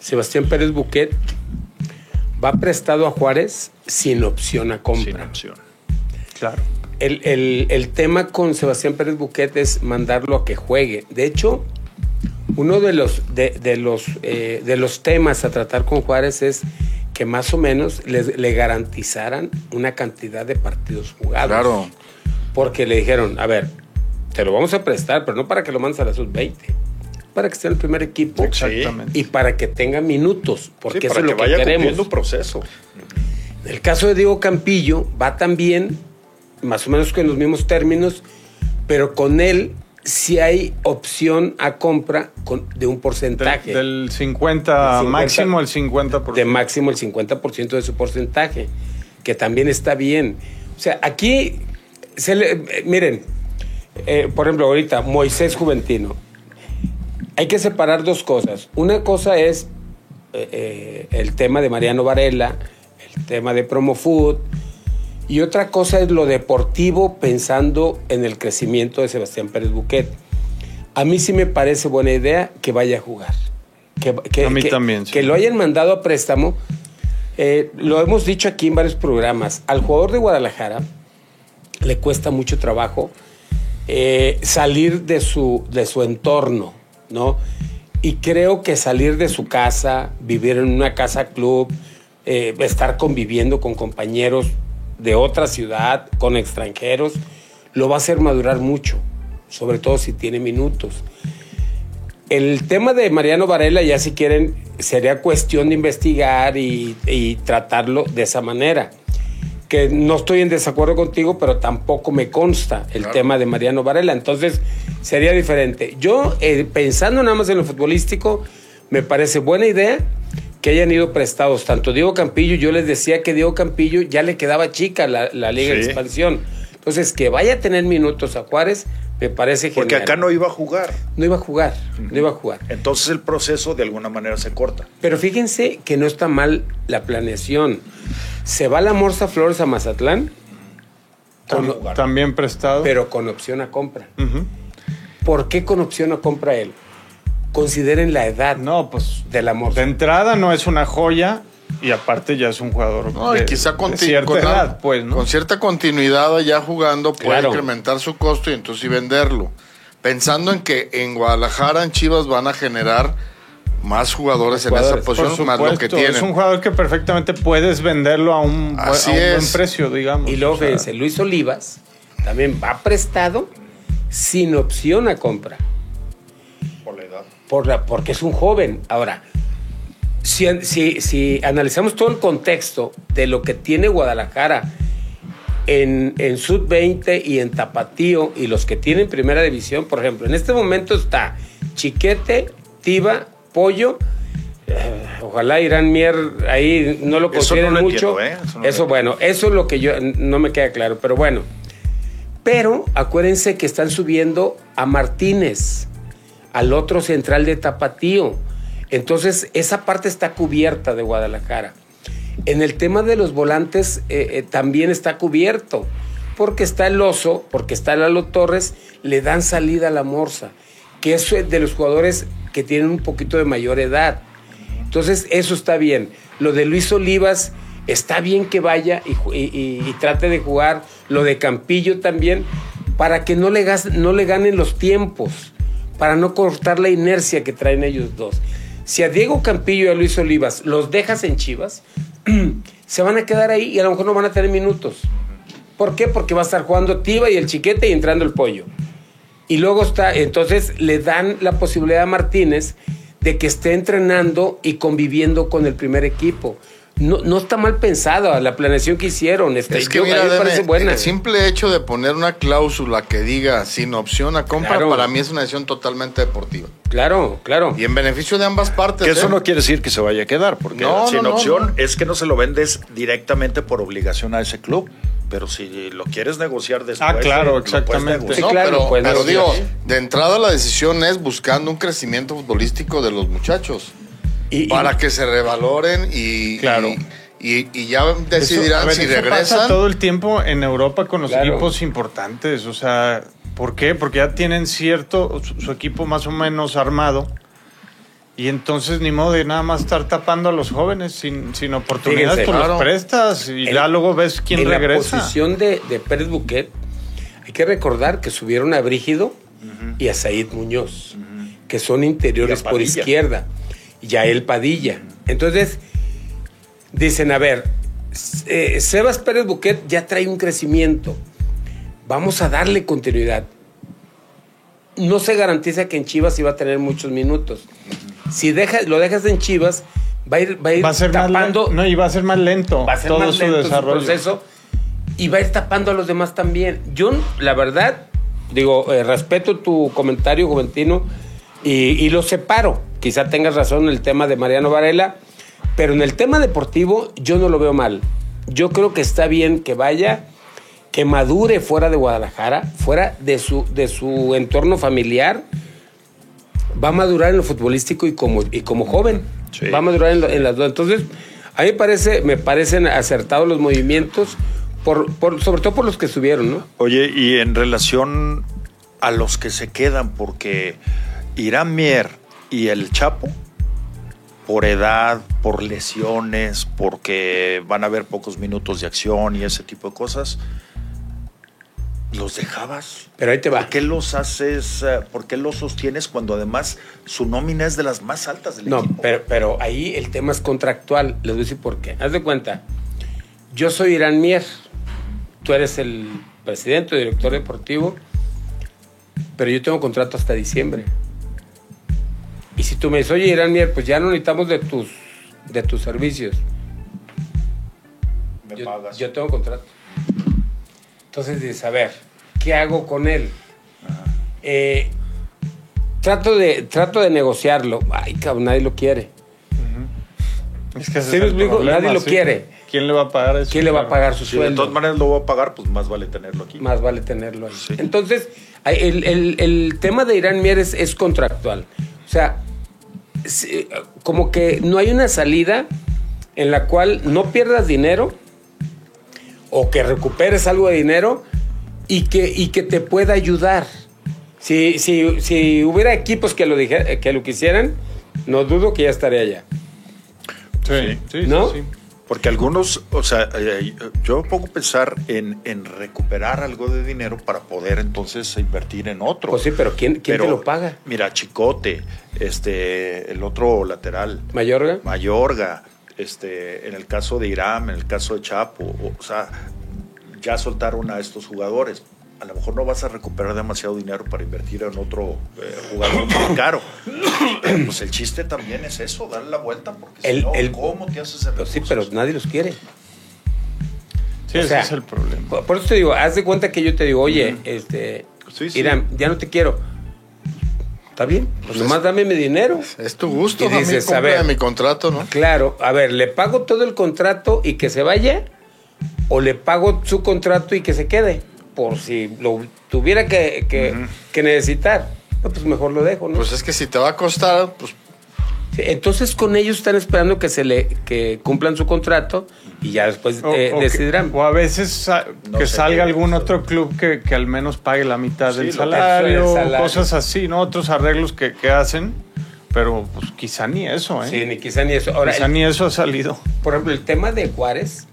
Sebastián Pérez Buquet, va prestado a Juárez sin opción a Sin compra. opción. Claro. El, el- el tema con Sebastián Pérez Buquet es mandarlo a que juegue. De hecho, uno de los, de, de los, eh, de los temas a tratar con Juárez es que más o menos les- le garantizaran una cantidad de partidos jugados. Claro. Porque le dijeron, a ver, te lo vamos a prestar, pero no para que lo mandes a la sub-20, para que esté en el primer equipo Exactamente. y para que tenga minutos, porque Sí, eso para es lo que que, vaya queremos. proceso. En el caso de Diego Campillo, va también, más o menos con los mismos términos, pero con él sí hay opción a compra con- de un Del, porcentaje. del 50, 50, máximo el 50%. de máximo el 50% de su porcentaje, que también está bien. O sea, aquí, se le- eh, miren, eh, por ejemplo, ahorita Moisés Juventino, hay que separar dos cosas. Una cosa es eh, el tema de Mariano Varela, el tema de Promo Food, y otra cosa es lo deportivo pensando en el crecimiento de Sebastián Pérez Buquet. A mí sí me parece buena idea que vaya a jugar. Que, que- A mí que- también, sí. Que lo hayan mandado a préstamo. Eh, lo hemos dicho aquí en varios programas. Al jugador de Guadalajara le cuesta mucho trabajo eh, salir de su, de su entorno, ¿no? Y creo que salir de su casa, vivir en una casa club, eh, estar conviviendo con compañeros, de otra ciudad, con extranjeros, lo va a hacer madurar mucho, sobre todo si tiene minutos. El tema de Mariano Varela, ya si quieren, sería cuestión de investigar y, y tratarlo de esa manera. Que no estoy en desacuerdo contigo, pero tampoco me consta el tema de Mariano Varela. Entonces, sería diferente. Yo, eh, pensando nada más en lo futbolístico, me parece buena idea que hayan ido prestados tanto Diego Campillo, yo les decía que Diego Campillo ya le quedaba chica la, la Liga de. Expansión. Entonces, que vaya a tener minutos a Juárez, me parece genial. Porque acá no iba a jugar. No iba a jugar, no iba a jugar. Entonces el proceso de alguna manera se corta. Pero fíjense que no está mal la planeación. Se va la Morsa Flores a Mazatlán, con- También prestado. pero con opción a compra. ¿Por qué con opción a compra él? Consideren la edad No, pues de la de entrada no es una joya y aparte ya es un jugador No, y quizá de conti- cierta con, edad, pues, ¿no? con cierta continuidad ya jugando puede Claro. incrementar su costo y entonces sí venderlo. Pensando en que en Guadalajara, en Chivas, van a generar más jugadores, en esa posición, más lo que tienen. es un jugador que perfectamente puedes venderlo a un, bu- Así a un buen precio, digamos. Y luego, O sea, fíjense, Luis Olivas también va prestado sin opción a compra. Por la porque es un joven. Ahora, si, si, si analizamos todo el contexto de lo que tiene Guadalajara en, en Sud-20 y en Tapatío y los que tienen primera división, por ejemplo, en este momento está Chiquete, Tiba, Pollo. eh, Ojalá Irán Mier ahí no lo consideren no mucho. entiendo, ¿eh? Eso Eso, no bueno, eso es lo que yo no me queda claro, pero bueno. Pero acuérdense que están subiendo a Martínez, al otro central de Tapatío. Entonces, esa parte está cubierta de Guadalajara. En el tema de los volantes eh, eh, también está cubierto, porque está el Oso, porque está Lalo Torres, le dan salida a la Morsa, que es de los jugadores que tienen un poquito de mayor edad. Entonces, eso está bien. Lo de Luis Olivas, está bien que vaya y, trate de jugar. Lo de Campillo también, para que no le, no le ganen los tiempos, para no cortar la inercia que traen ellos dos. Si a Diego Campillo y a Luis Olivas los dejas en Chivas, se van a quedar ahí y a lo mejor no van a tener minutos. ¿Por qué? Porque va a estar jugando Tiva y el chiquete y entrando el pollo. Y luego está, entonces le dan la posibilidad a Martínez de que esté entrenando y conviviendo con el primer equipo. No, no está mal pensada la planeación que hicieron. Este, Es que yo- a mira, mí me Deme, parece buena. el simple hecho de poner una cláusula que diga sin opción a compra, Claro. para mí es una decisión totalmente deportiva. Claro, claro. Y en beneficio de ambas partes. Que eso ¿eh? no quiere decir que se vaya a quedar, porque No, sin no, opción no. es que no se lo vendes directamente por obligación a ese club. Pero si lo quieres negociar después. Ah, claro, eh, puedes exactamente. No, claro, pero, pero digo, de entrada la decisión es buscando un crecimiento futbolístico de los muchachos. Y- y- para que se revaloren y, Claro. y, y- y ya decidirán ver, si eso regresan. pasa todo el tiempo en Europa con los Claro. equipos importantes. O sea, ¿por qué? Porque ya tienen cierto, su, su equipo más o menos armado. Y entonces ni modo de nada más estar tapando a los jóvenes sin, sin oportunidades, Fíjense, pues claro. los prestas y ya luego ves quién en regresa. la posición de, de Pérez Buquet, hay que recordar que subieron a Brígido y a Said Muñoz, que son interiores por izquierda, y a él Padilla. Entonces, dicen, a ver, eh, Sebas Pérez Buquet ya trae un crecimiento, vamos a darle continuidad. No se garantiza que en Chivas iba a tener muchos minutos. Si deja, lo dejas en Chivas, va a ir, va a ir Va a ser tapando más lento. No, y va a ser más lento va a ser todo más su desarrollo. su proceso y va a ir tapando a los demás también. Yo, la verdad, digo, eh, respeto tu comentario, Juventino, y, y lo separo. Quizá tengas razón en el tema de Mariano Varela, pero en el tema deportivo yo no lo veo mal. Yo creo que está bien que vaya, que madure fuera de Guadalajara, fuera de su, de su entorno familiar. Va a madurar en lo futbolístico y como, y como joven. Sí. Va a madurar en, lo- en las dos. Entonces, a mí me, parece, me parecen acertados los movimientos, por, por- sobre todo por los que subieron, ¿no? Oye, y en relación a los que se quedan, porque Irán Mier y el Chapo, por edad, por lesiones, porque van a haber pocos minutos de acción y ese tipo de cosas, ¿los dejabas? Pero ahí te va. ¿Por qué los haces, eh, por qué los sostienes cuando además su nómina es de las más altas del No, equipo? pero, pero ahí el tema es contractual. Les voy a decir por qué. Haz de cuenta, yo soy Irán Mier tú eres el presidente director deportivo, pero yo tengo contrato hasta diciembre. Y si tú me dices, oye, Irán Mier, pues ya no necesitamos de tus, de tus servicios. Me yo, pagas. yo tengo contrato. Entonces dices, a ver, ¿qué hago con él? Eh, trato, de, trato de negociarlo. Ay, cabrón, nadie lo quiere. Es que ese Sí, es el problema, nadie lo sí. quiere. ¿Quién le va a pagar eso? ¿Quién le va a pagar su Si de sueldo? todas maneras lo voy a pagar, pues más vale tenerlo aquí. Más vale tenerlo ahí. Sí. Entonces, el, el- el tema de Irán Mier es, es contractual. O sea, sí, como que no hay una salida en la cual no pierdas dinero o que recuperes algo de dinero y que, y que te pueda ayudar. Si, si, si hubiera equipos que lo, dije- que lo quisieran, no dudo que ya estaría allá. Sí, sí, ¿No? sí, sí. Porque algunos, o sea, eh, yo pongo pensar en, en recuperar algo de dinero para poder entonces invertir en otro. Pues sí, pero ¿quién, quién Pero, te lo paga? Mira, Chicote, este, el otro lateral, ¿Mayorga? Mayorga, este, en el caso de Irán, en el caso de Chapo, o, o sea, ya soltaron a estos jugadores. A lo mejor no vas a recuperar demasiado dinero para invertir en otro eh, jugador muy caro. Pero pues el chiste también es eso, darle la vuelta, porque El- si no, el- ¿cómo te haces el Pues sí, pero nadie los quiere. Sí, O ese sea, es el problema. Por, por eso te digo, haz de cuenta que yo te digo, oye, este, Sí, sí. Irán, ya no te quiero. ¿Está bien? Pues nomás dame mi dinero. Es tu gusto, Y a mí dices, a cumple ver. mi contrato, ¿no? Claro, a ver, ¿le pago todo el contrato y que se vaya? ¿O le pago su contrato y que se quede? Por si lo tuviera que, que- que necesitar. No, pues mejor lo dejo, ¿no? Pues es que si te va a costar, pues Sí, entonces con ellos están esperando que se le que cumplan su contrato y ya después O, eh, o que- decidirán. o a veces No que salga algún otro club que, que al menos pague la mitad Sí, del salario, salario. cosas así, ¿no? Otros arreglos que, que hacen, pero pues quizá ni eso, ¿eh? Sí, ni quizá ni eso. Ahora, quizá ni eso ha salido. Por ejemplo, el tema de Juárez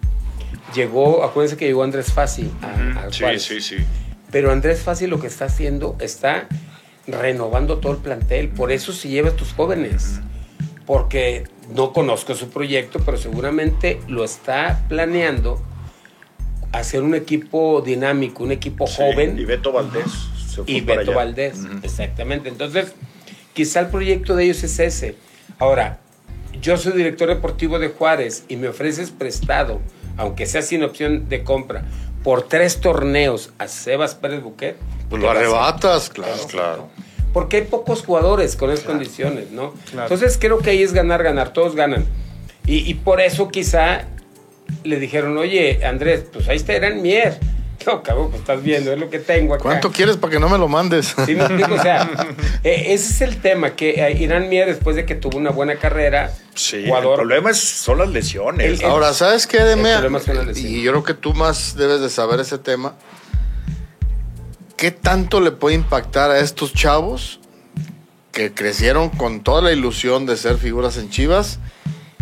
llegó, acuérdense que llegó Andrés Fassi a, a Sí, Juárez. sí, sí. Pero Andrés Fassi lo que está haciendo está renovando todo el plantel. Por eso se lleva a estos jóvenes. Porque no conozco su proyecto, pero seguramente lo está planeando hacer un equipo dinámico, un equipo Sí, joven Y Beto Valdés. se fue y para Beto allá. Valdés, exactamente. Entonces, quizá el proyecto de ellos es ese. Ahora, yo soy director deportivo de Juárez y me ofreces prestado, aunque sea sin opción de compra, por tres torneos a Sebas Pérez Buquet. pues ¿qué lo arrebatas, claro. Claro. Porque hay pocos jugadores con esas condiciones, ¿no? Claro. Entonces creo que ahí es ganar, ganar, todos ganan. Y, y por eso quizá le dijeron, oye, Andrés, pues ahí está Irán Mier. No, cabrón, pues estás viendo, es lo que tengo acá. ¿Cuánto quieres para que no me lo mandes? Sí, me explico, o sea, eh, ese es el tema, que eh, Irán Mier, después de que tuvo una buena carrera, Sí, jugador, el problema es, son las lesiones. El- el- Ahora, ¿sabes qué, Deme? El problema son las lesiones. Y yo creo que tú más debes de saber ese tema. ¿Qué tanto le puede impactar a estos chavos que crecieron con toda la ilusión de ser figuras en Chivas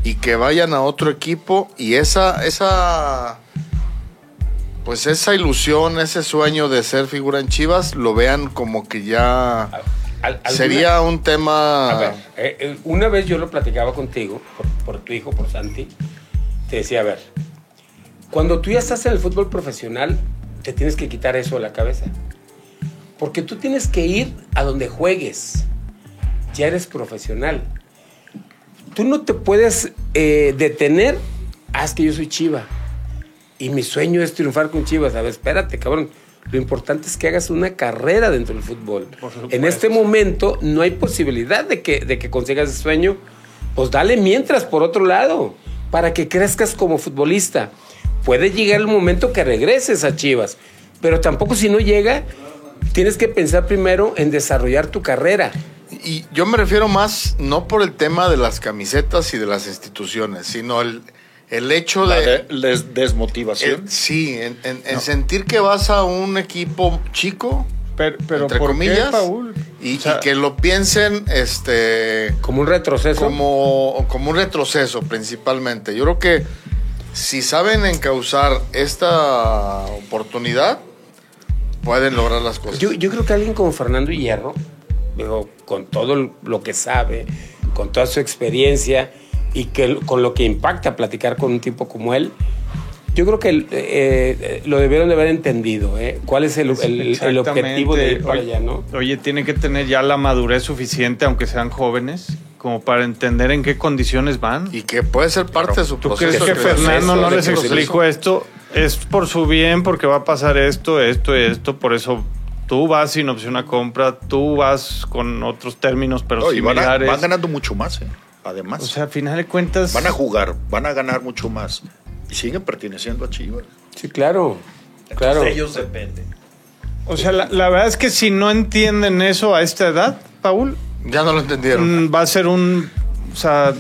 y que vayan a otro equipo y esa, esa, pues esa ilusión, ese sueño de ser figura en Chivas, lo vean como que ya al- sería un tema... A ver, eh, eh, una vez yo lo platicaba contigo, por, por tu hijo, por Santi, te decía, a ver, cuando tú ya estás en el fútbol profesional, te tienes que quitar eso de la cabeza. Porque tú tienes que ir a donde juegues. Ya eres profesional. Tú no te puedes eh, detener, haz que yo soy chiva. Y mi sueño es triunfar con Chivas. A ver, espérate, cabrón. Lo importante es que hagas una carrera dentro del fútbol. En este momento no hay posibilidad de que, de que consigas ese sueño. Pues dale mientras por otro lado, para que crezcas como futbolista. Puede llegar el momento que regreses a Chivas, pero tampoco si no llega, tienes que pensar primero en desarrollar tu carrera. Y yo me refiero más, no por el tema de las camisetas y de las instituciones, sino el, el hecho La de... desmotivación. el- sí, en, en- en sentir que vas a un equipo chico, Pero, pero entre ¿por comillas, qué, Paul? y, O sea, y que lo piensen este, Como un retroceso. como, como un retroceso principalmente. Yo creo que si saben encauzar esta oportunidad, pueden lograr las cosas. Yo, yo creo que alguien como Fernando Hierro, digo, con todo lo que sabe, con toda su experiencia y que con lo que impacta platicar con un tipo como él, Yo creo que eh, eh, lo debieron de haber entendido, ¿eh? ¿Cuál es el, el- el objetivo de ir para Oye, allá, no? Oye, tienen que tener ya la madurez suficiente, aunque sean jóvenes, como para entender en qué condiciones van. Y que puede ser parte de su ¿Tú proceso. crees que Fernando no les explicó esto? Es por su bien, porque va a pasar esto, esto y esto. Por eso tú vas sin opción a compra, tú vas con otros términos, pero No, y van, a- similares. van ganando mucho más, ¿eh? Además, O sea, a final de cuentas. van a jugar, van a ganar mucho más. Y siguen perteneciendo a Chivas. Sí, claro. Entonces, Claro. de ellos depende. O sea, la, la verdad es que si no entienden eso a esta edad, Paul, Ya no lo entendieron. mm, va a ser un. O sea,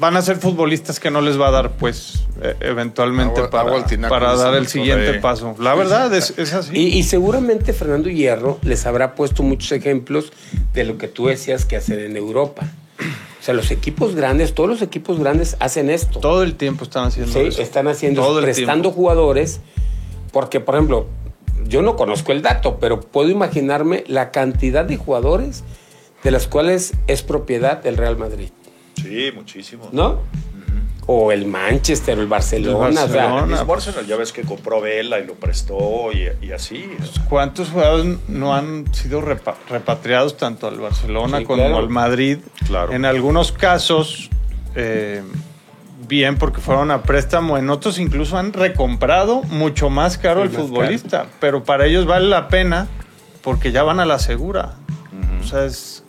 van a ser futbolistas que no les va a dar, pues, eh, eventualmente Agua- para, agua al tinaco, para dar el siguiente paso. La verdad es, es así. Y, y seguramente Fernando Hierro les habrá puesto muchos ejemplos de lo que tú decías que hacer en Europa. O sea, los equipos grandes, todos los equipos grandes hacen esto. Todo el tiempo están haciendo Sí, eso. están haciendo, Todo prestando tiempo. jugadores, porque, por ejemplo, yo no conozco el dato, pero puedo imaginarme la cantidad de jugadores de las cuales es propiedad del Real Madrid, Sí, muchísimo. ¿no? O el Manchester, o el Barcelona, El o sea, Barcelona. El mismo Arsenal, ya ves que compró Vela y lo prestó y, y así. ¿Cuántos jugadores no han sido repa- repatriados tanto al Barcelona Sí, como claro. al Madrid? Claro. En algunos casos, eh, bien porque fueron a préstamo, en otros incluso han recomprado mucho más caro Sí, el más futbolista, pero para ellos vale la pena porque ya van a la segura. O sea, es,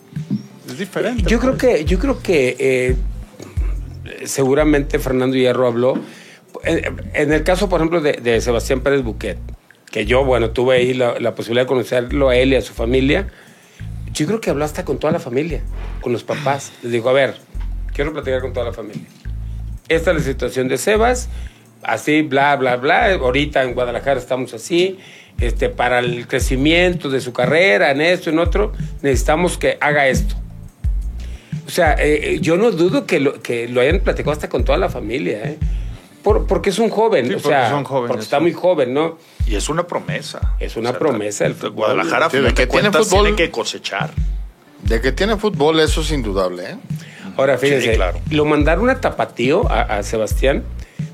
es diferente. Yo creo pues. que, yo creo que eh, seguramente Fernando Hierro habló. En, el caso, por ejemplo, de, de Sebastián Pérez Buquet, que yo, bueno, tuve ahí la, la posibilidad de conocerlo a él y a su familia. Yo creo que habló hasta con toda la familia, con los papás. Les dijo, a ver, quiero platicar con toda la familia. Esta es la situación de Sebas, así, bla, bla, bla. Ahorita en Guadalajara estamos así. Este, para el crecimiento de su carrera, en esto, en otro, necesitamos que haga esto. O sea, eh, yo no dudo que lo, que lo hayan platicado hasta con toda la familia, ¿eh? Por- porque es un joven, Sí, o porque sea, son jóvenes, porque está sí. muy joven, ¿no? Y es una promesa. Es una promesa del fútbol. Guadalajara, Sí, de que tiene fútbol. tiene que cosechar. De que tiene fútbol, eso es indudable. ¿eh? Ahora, fíjense, Sí, claro. lo mandaron a Tapatío, a, a Sebastián,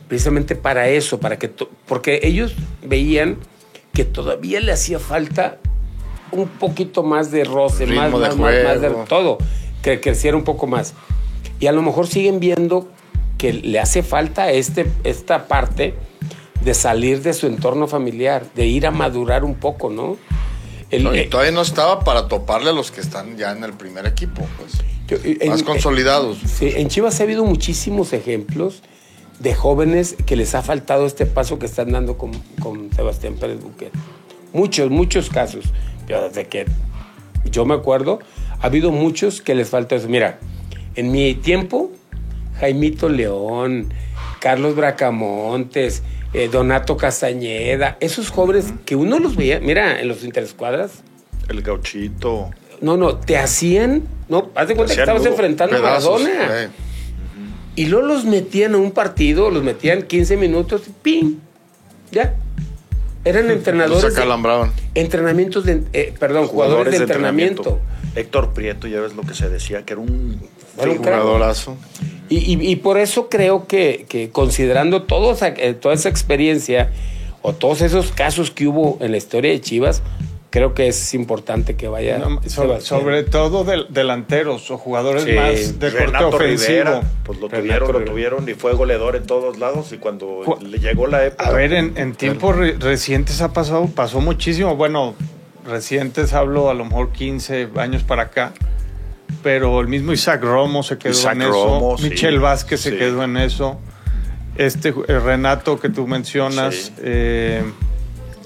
precisamente para eso, para que to- porque ellos veían que todavía le hacía falta un poquito más de roce, más, de más, más, más de todo, que creciera un poco más. Y a lo mejor siguen viendo que le hace falta este, esta parte de salir de su entorno familiar, de ir a madurar un poco, ¿no? El- No, y eh, todavía no estaba para toparle a los que están ya en el primer equipo. Pues. yo- en- Más en- consolidados. Sí, en Chivas ha habido muchísimos ejemplos de jóvenes que les ha faltado este paso que están dando con, con Sebastián Pérez Buquet. Muchos, muchos casos. Pero desde que yo me acuerdo, ha habido muchos que les falta eso. Mira, en mi tiempo, Jaimito León, Carlos Bracamontes, eh, Donato Castañeda, esos jóvenes que uno los veía, mira, en los interescuadras, El gauchito. no, no, te hacían, no, haz de cuenta que estabas enfrentando a. Maradona. eh. Y luego los metían a un partido, los metían 15 minutos y ¡pim! Ya. Eran Los entrenadores. De, acalambraban. entrenamientos de. eh, perdón, jugadores, de, entrenamiento. Héctor Prieto, ya ves lo que se decía, que era un... Jugadorazo. Y, y- y por eso creo que, que considerando todo esa- eh, toda esa experiencia o todos esos casos que hubo en la historia de Chivas, creo que es importante que vaya. No, sobre, sobre todo del- delanteros o jugadores Sí, más de corte ofensivo. Rivera, pues lo Renato tuvieron, lo tuvieron y fue goleador en todos lados y cuando Cu- le llegó la época... A ver, en, en tiempos re- recientes ha pasado, pasó muchísimo. Bueno, recientes hablo a lo mejor 15 años para acá. Pero el mismo Isaac Romo se quedó Isaac en eso. Romo, sí, Michel Vázquez se quedó en eso. Este eh, Renato que tú mencionas. Sí. eh,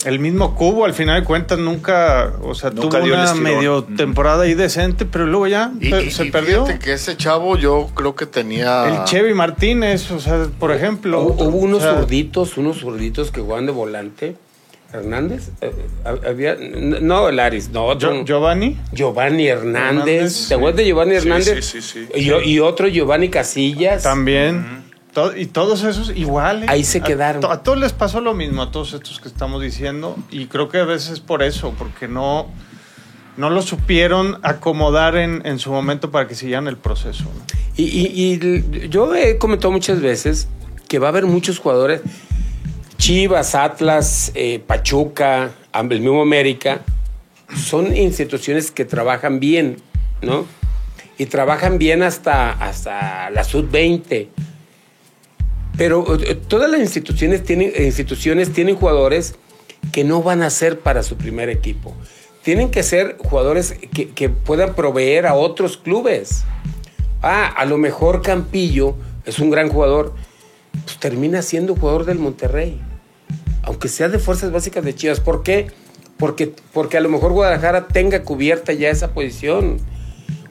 el mismo Cubo, al final de cuentas, nunca, o sea, Nunca tuvo una medio temporada ahí decente, pero luego ya Y, pe- y- se y perdió. fíjate que ese chavo yo creo que tenía... El Chevy Martínez, o sea, por ejemplo. Hubo, hubo unos o sea, zurditos, unos zurditos que jugaban de volante. Hernández, eh, eh, había, no el Aris, no, otro. Gio- Giovanni. Giovanni Hernández. Hernández, ¿Te acuerdas de Giovanni Sí, Hernández? sí, sí, sí. Y, yo- y otro Giovanni Casillas. También. Y todos esos iguales. Ahí se quedaron. A, todos les pasó lo mismo, a todos estos que estamos diciendo. Y creo que a veces por eso, porque no, no lo supieron acomodar en, en su momento para que siguieran el proceso. ¿no? Y, y- y yo he comentado muchas veces que va a haber muchos jugadores Chivas, Atlas, eh, Pachuca, el mismo América, son instituciones que trabajan bien, ¿no? Y trabajan bien hasta, hasta la sub-20. Pero eh, todas las instituciones tienen, instituciones tienen jugadores que no van a ser para su primer equipo. Tienen que ser jugadores que, que puedan proveer a otros clubes. Ah, a lo mejor Campillo es un gran jugador, pues termina siendo jugador del Monterrey. Aunque sea de fuerzas básicas de Chivas. ¿Por qué? Porque, porque a lo mejor Guadalajara tenga cubierta ya esa posición.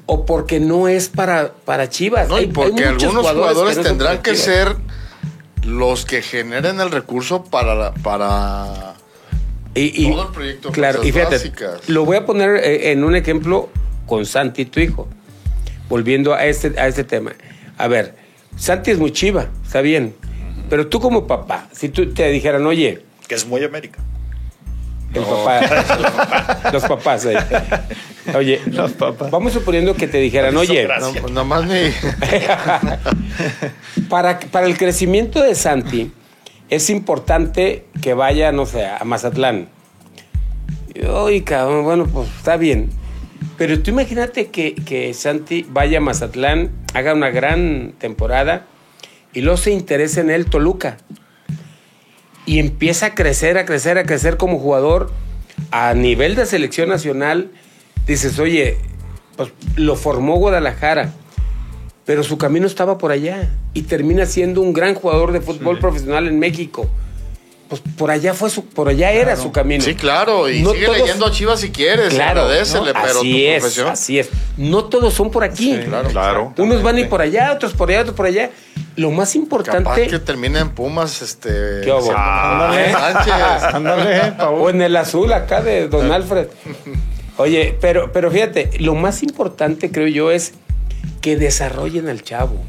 O porque no es para, para Chivas. No, y porque algunos jugadores, tendrán que ser los que generen el recurso para, para y, todo el proyecto. Claro, y fíjate, básicas. lo voy a poner eh, en un ejemplo con Santi, tu hijo. Volviendo a este, a este tema. A ver, Santi es muy chiva, está bien. Pero tú como papá, si tú te dijeran, oye... Que es muy América. El papá, los papás. Oye, los papás. vamos suponiendo que te dijeran, oye, no, nomás me... para, para el crecimiento de Santi, es importante que vaya, no sé, a Mazatlán. Oye, cabrón, bueno, pues está bien. Pero tú imagínate que, que Santi vaya a Mazatlán, haga una gran temporada y luego se interesa en él Toluca. Y empieza a crecer, a crecer, a crecer como jugador a nivel de selección nacional. Dices, oye, pues lo formó Guadalajara, pero su camino estaba por allá y termina siendo un gran jugador de fútbol profesional en México pues por allá fue su, por allá era su camino. Sí, claro, y sigue leyendo a Chivas si quieres, claro, agradecele, pero así es, Así es. No todos son por aquí. claro, claro. Unos van y por allá, otros por allá, otros por allá. Lo más importante. Capaz que termine en Pumas, este. ¿Qué ándale, Sánchez. Ándale, O en el azul acá de Don Alfred. Oye, pero, pero fíjate, lo más importante, creo yo, es que desarrollen al chavo.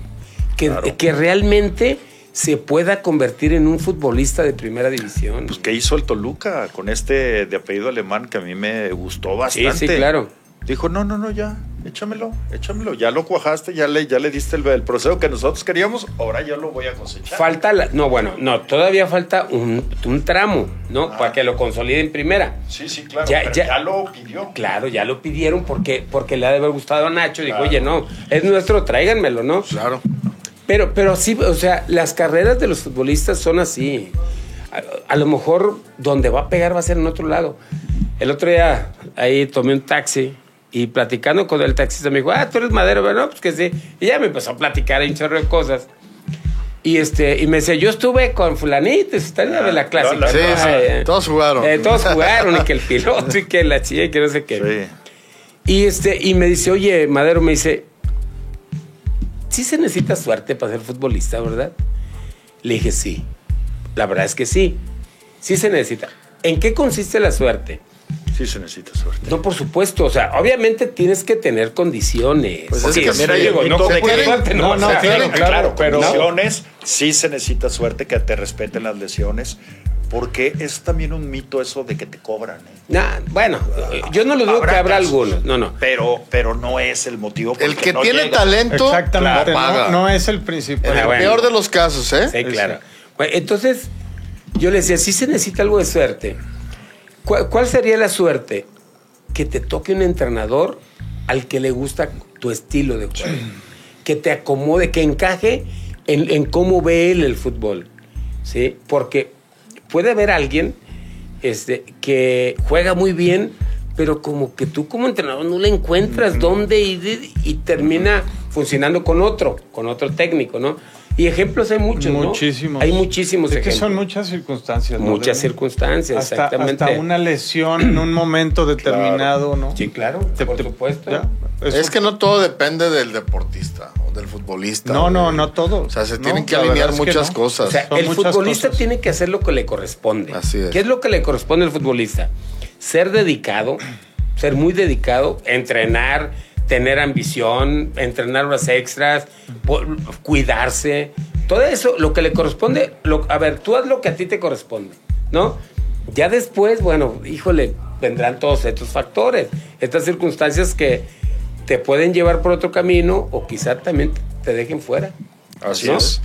Que, que realmente se pueda convertir en un futbolista de primera división. Pues que hizo el Toluca con este de apellido alemán que a mí me gustó bastante. Sí, sí, claro. Dijo, no, no, no, ya, échamelo, échamelo. Ya lo cuajaste, ya le, ya le diste el, proceso que nosotros queríamos, ahora ya lo voy a cosechar. Falta, la, no, bueno, no, todavía falta un, tramo, ¿no? Ah. Para que lo consolide en primera. Sí, sí, claro, ya, ya, lo pidió. Claro, ya lo pidieron porque, porque le ha de haber gustado a Nacho. Dijo, oye, no, es nuestro, tráiganmelo, ¿no? Claro. Pero, pero sí, o sea, las carreras de los futbolistas son así. A, lo mejor donde va a pegar va a ser en otro lado. El otro día ahí tomé un taxi y platicando con el taxista me dijo, ah, tú eres madero, bueno, pues que sí. Y ya me empezó a platicar un chorro de cosas. Y este, y me decía, yo estuve con fulanito, está de la clásica. Sí, sí, todos jugaron. Eh, todos jugaron, y que el piloto, y que la chilla, y que no sé qué. Y este, y me dice, oye, Madero, me dice, sí se necesita suerte para ser futbolista, ¿verdad? Le dije, sí. La verdad es que sí. Sí se necesita. ¿En qué consiste la suerte? Sí se necesita suerte. No, por supuesto. O sea, obviamente tienes que tener condiciones. Pues es que mira, llegó, no, suerte, no, no, claro, claro, pero lesiones sí se necesita suerte, que te respeten las lesiones. Porque es también un mito eso de que te cobran. ¿eh? bueno, yo no lo digo que habrá algunos. No, no. Pero, pero no es el motivo. El que tiene talento Exactamente, no, es el principal. En el peor de los casos, ¿eh? Sí, claro. entonces, yo le decía, si se necesita algo de suerte. ¿Cuál, sería la suerte? Que te toque un entrenador al que le gusta tu estilo de juego. que te acomode, que encaje en, en cómo ve él el fútbol. ¿Sí? Porque puede haber alguien este, que juega muy bien, pero como que tú como entrenador no le encuentras dónde y, y, termina funcionando con otro, con otro técnico, ¿no? Y ejemplos hay muchos, Muchísimos. Hay muchísimos es que son muchas circunstancias, ¿no? Muchas circunstancias, hasta, exactamente. Hasta una lesión en un momento determinado, ¿no? Sí, claro, por supuesto. Es que no todo depende del deportista o del futbolista. No, no, no todo. O sea, se tienen que alinear muchas cosas. O sea, el futbolista tiene que hacer lo que le corresponde. Así es. ¿Qué es lo que le corresponde al futbolista? Ser dedicado, ser muy dedicado, entrenar tener ambición, entrenar horas extras, cuidarse, todo eso, lo que le corresponde, a ver, tú haz lo que a ti te corresponde, ¿no? Ya después, bueno, híjole, vendrán todos estos factores, estas circunstancias que te pueden llevar por otro camino o quizá también te dejen fuera. Así es.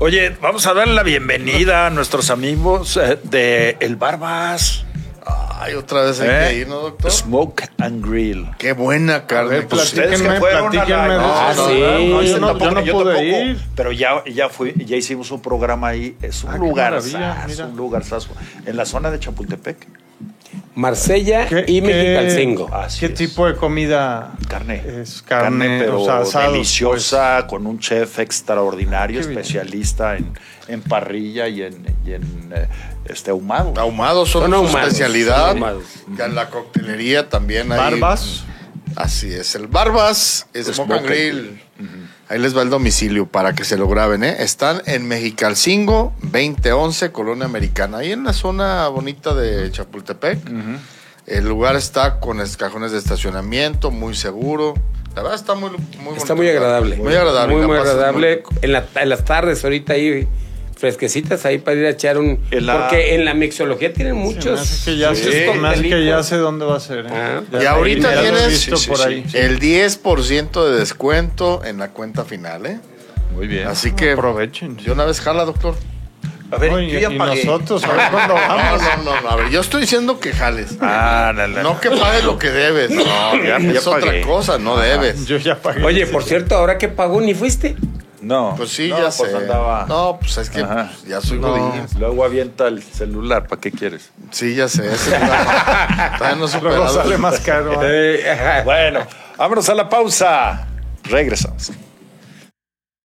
Oye, vamos a darle la bienvenida a nuestros amigos eh, de El Barbas. Ay, otra vez hay ¿eh? que ir, ¿no, doctor? Smoke and Grill. Qué buena carne. ver, Pues, ustedes platíquenme, que fueron a la- platíquenme Ah, sí. No, No, yo no, tampoco, yo no yo pude tampoco, ir. pero ya, ya, fui, ya hicimos un programa ahí. Es un Ah, lugar, mira. un lugar en la zona de Chapultepec. Marsella ¿Qué- y qué- Mexicalcingo. ¿Qué es. tipo de comida? Carne. Es carne, pero o sea, asado, deliciosa, con un chef extraordinario, Qué especialista en, en parrilla y en, y en eh, este ahumado. Ahumados son, Son su ahumados, especialidad. ahumados. Ya en la coctelería también hay. Barbas. Así es, el Barbas and and Grill. Ahí les va el domicilio para que se lo graben, ¿eh? Están en Mexicalcingo, 2011, Colonia Americana. Ahí en la zona bonita de Chapultepec. El lugar está con es- cajones de estacionamiento, muy seguro. La verdad está muy, muy bonito. Está muy agradable. Muy agradable. Muy, muy agradable. En, la- en las tardes, ahorita ahí, fresquecitas ahí para ir a echar un. En la- Porque en la mixología tienen Se me muchos. hace que ya, me hace que ya sé dónde va a ser. ¿eh? Ah. Ya- Y ahorita ya tienes- visto Sí, sí, por sí. ahí. El 10% de descuento en la cuenta final, ¿eh? Muy bien. Así que Aprovechen. de una vez jala, doctor. a ver, yo ya y pagué. nosotros, a ver cuándo vamos. No, no, no, a ver, yo estoy diciendo que jales. Ah, no, no, No que pagues lo que debes. No, ya- ya es otra pagué. cosa, no debes. Yo ya pagué. Oye, por cierto, ahora que pagó ni fuiste. No. Pues sí, No, ya pues sé. andaba- No, pues es que Ajá. ya soy No. godín. Luego avienta el celular, ¿para qué quieres? Sí, ya sé. Todavía no Luego sale más caro. ¿eh? Bueno, vámonos a la pausa. Regresamos.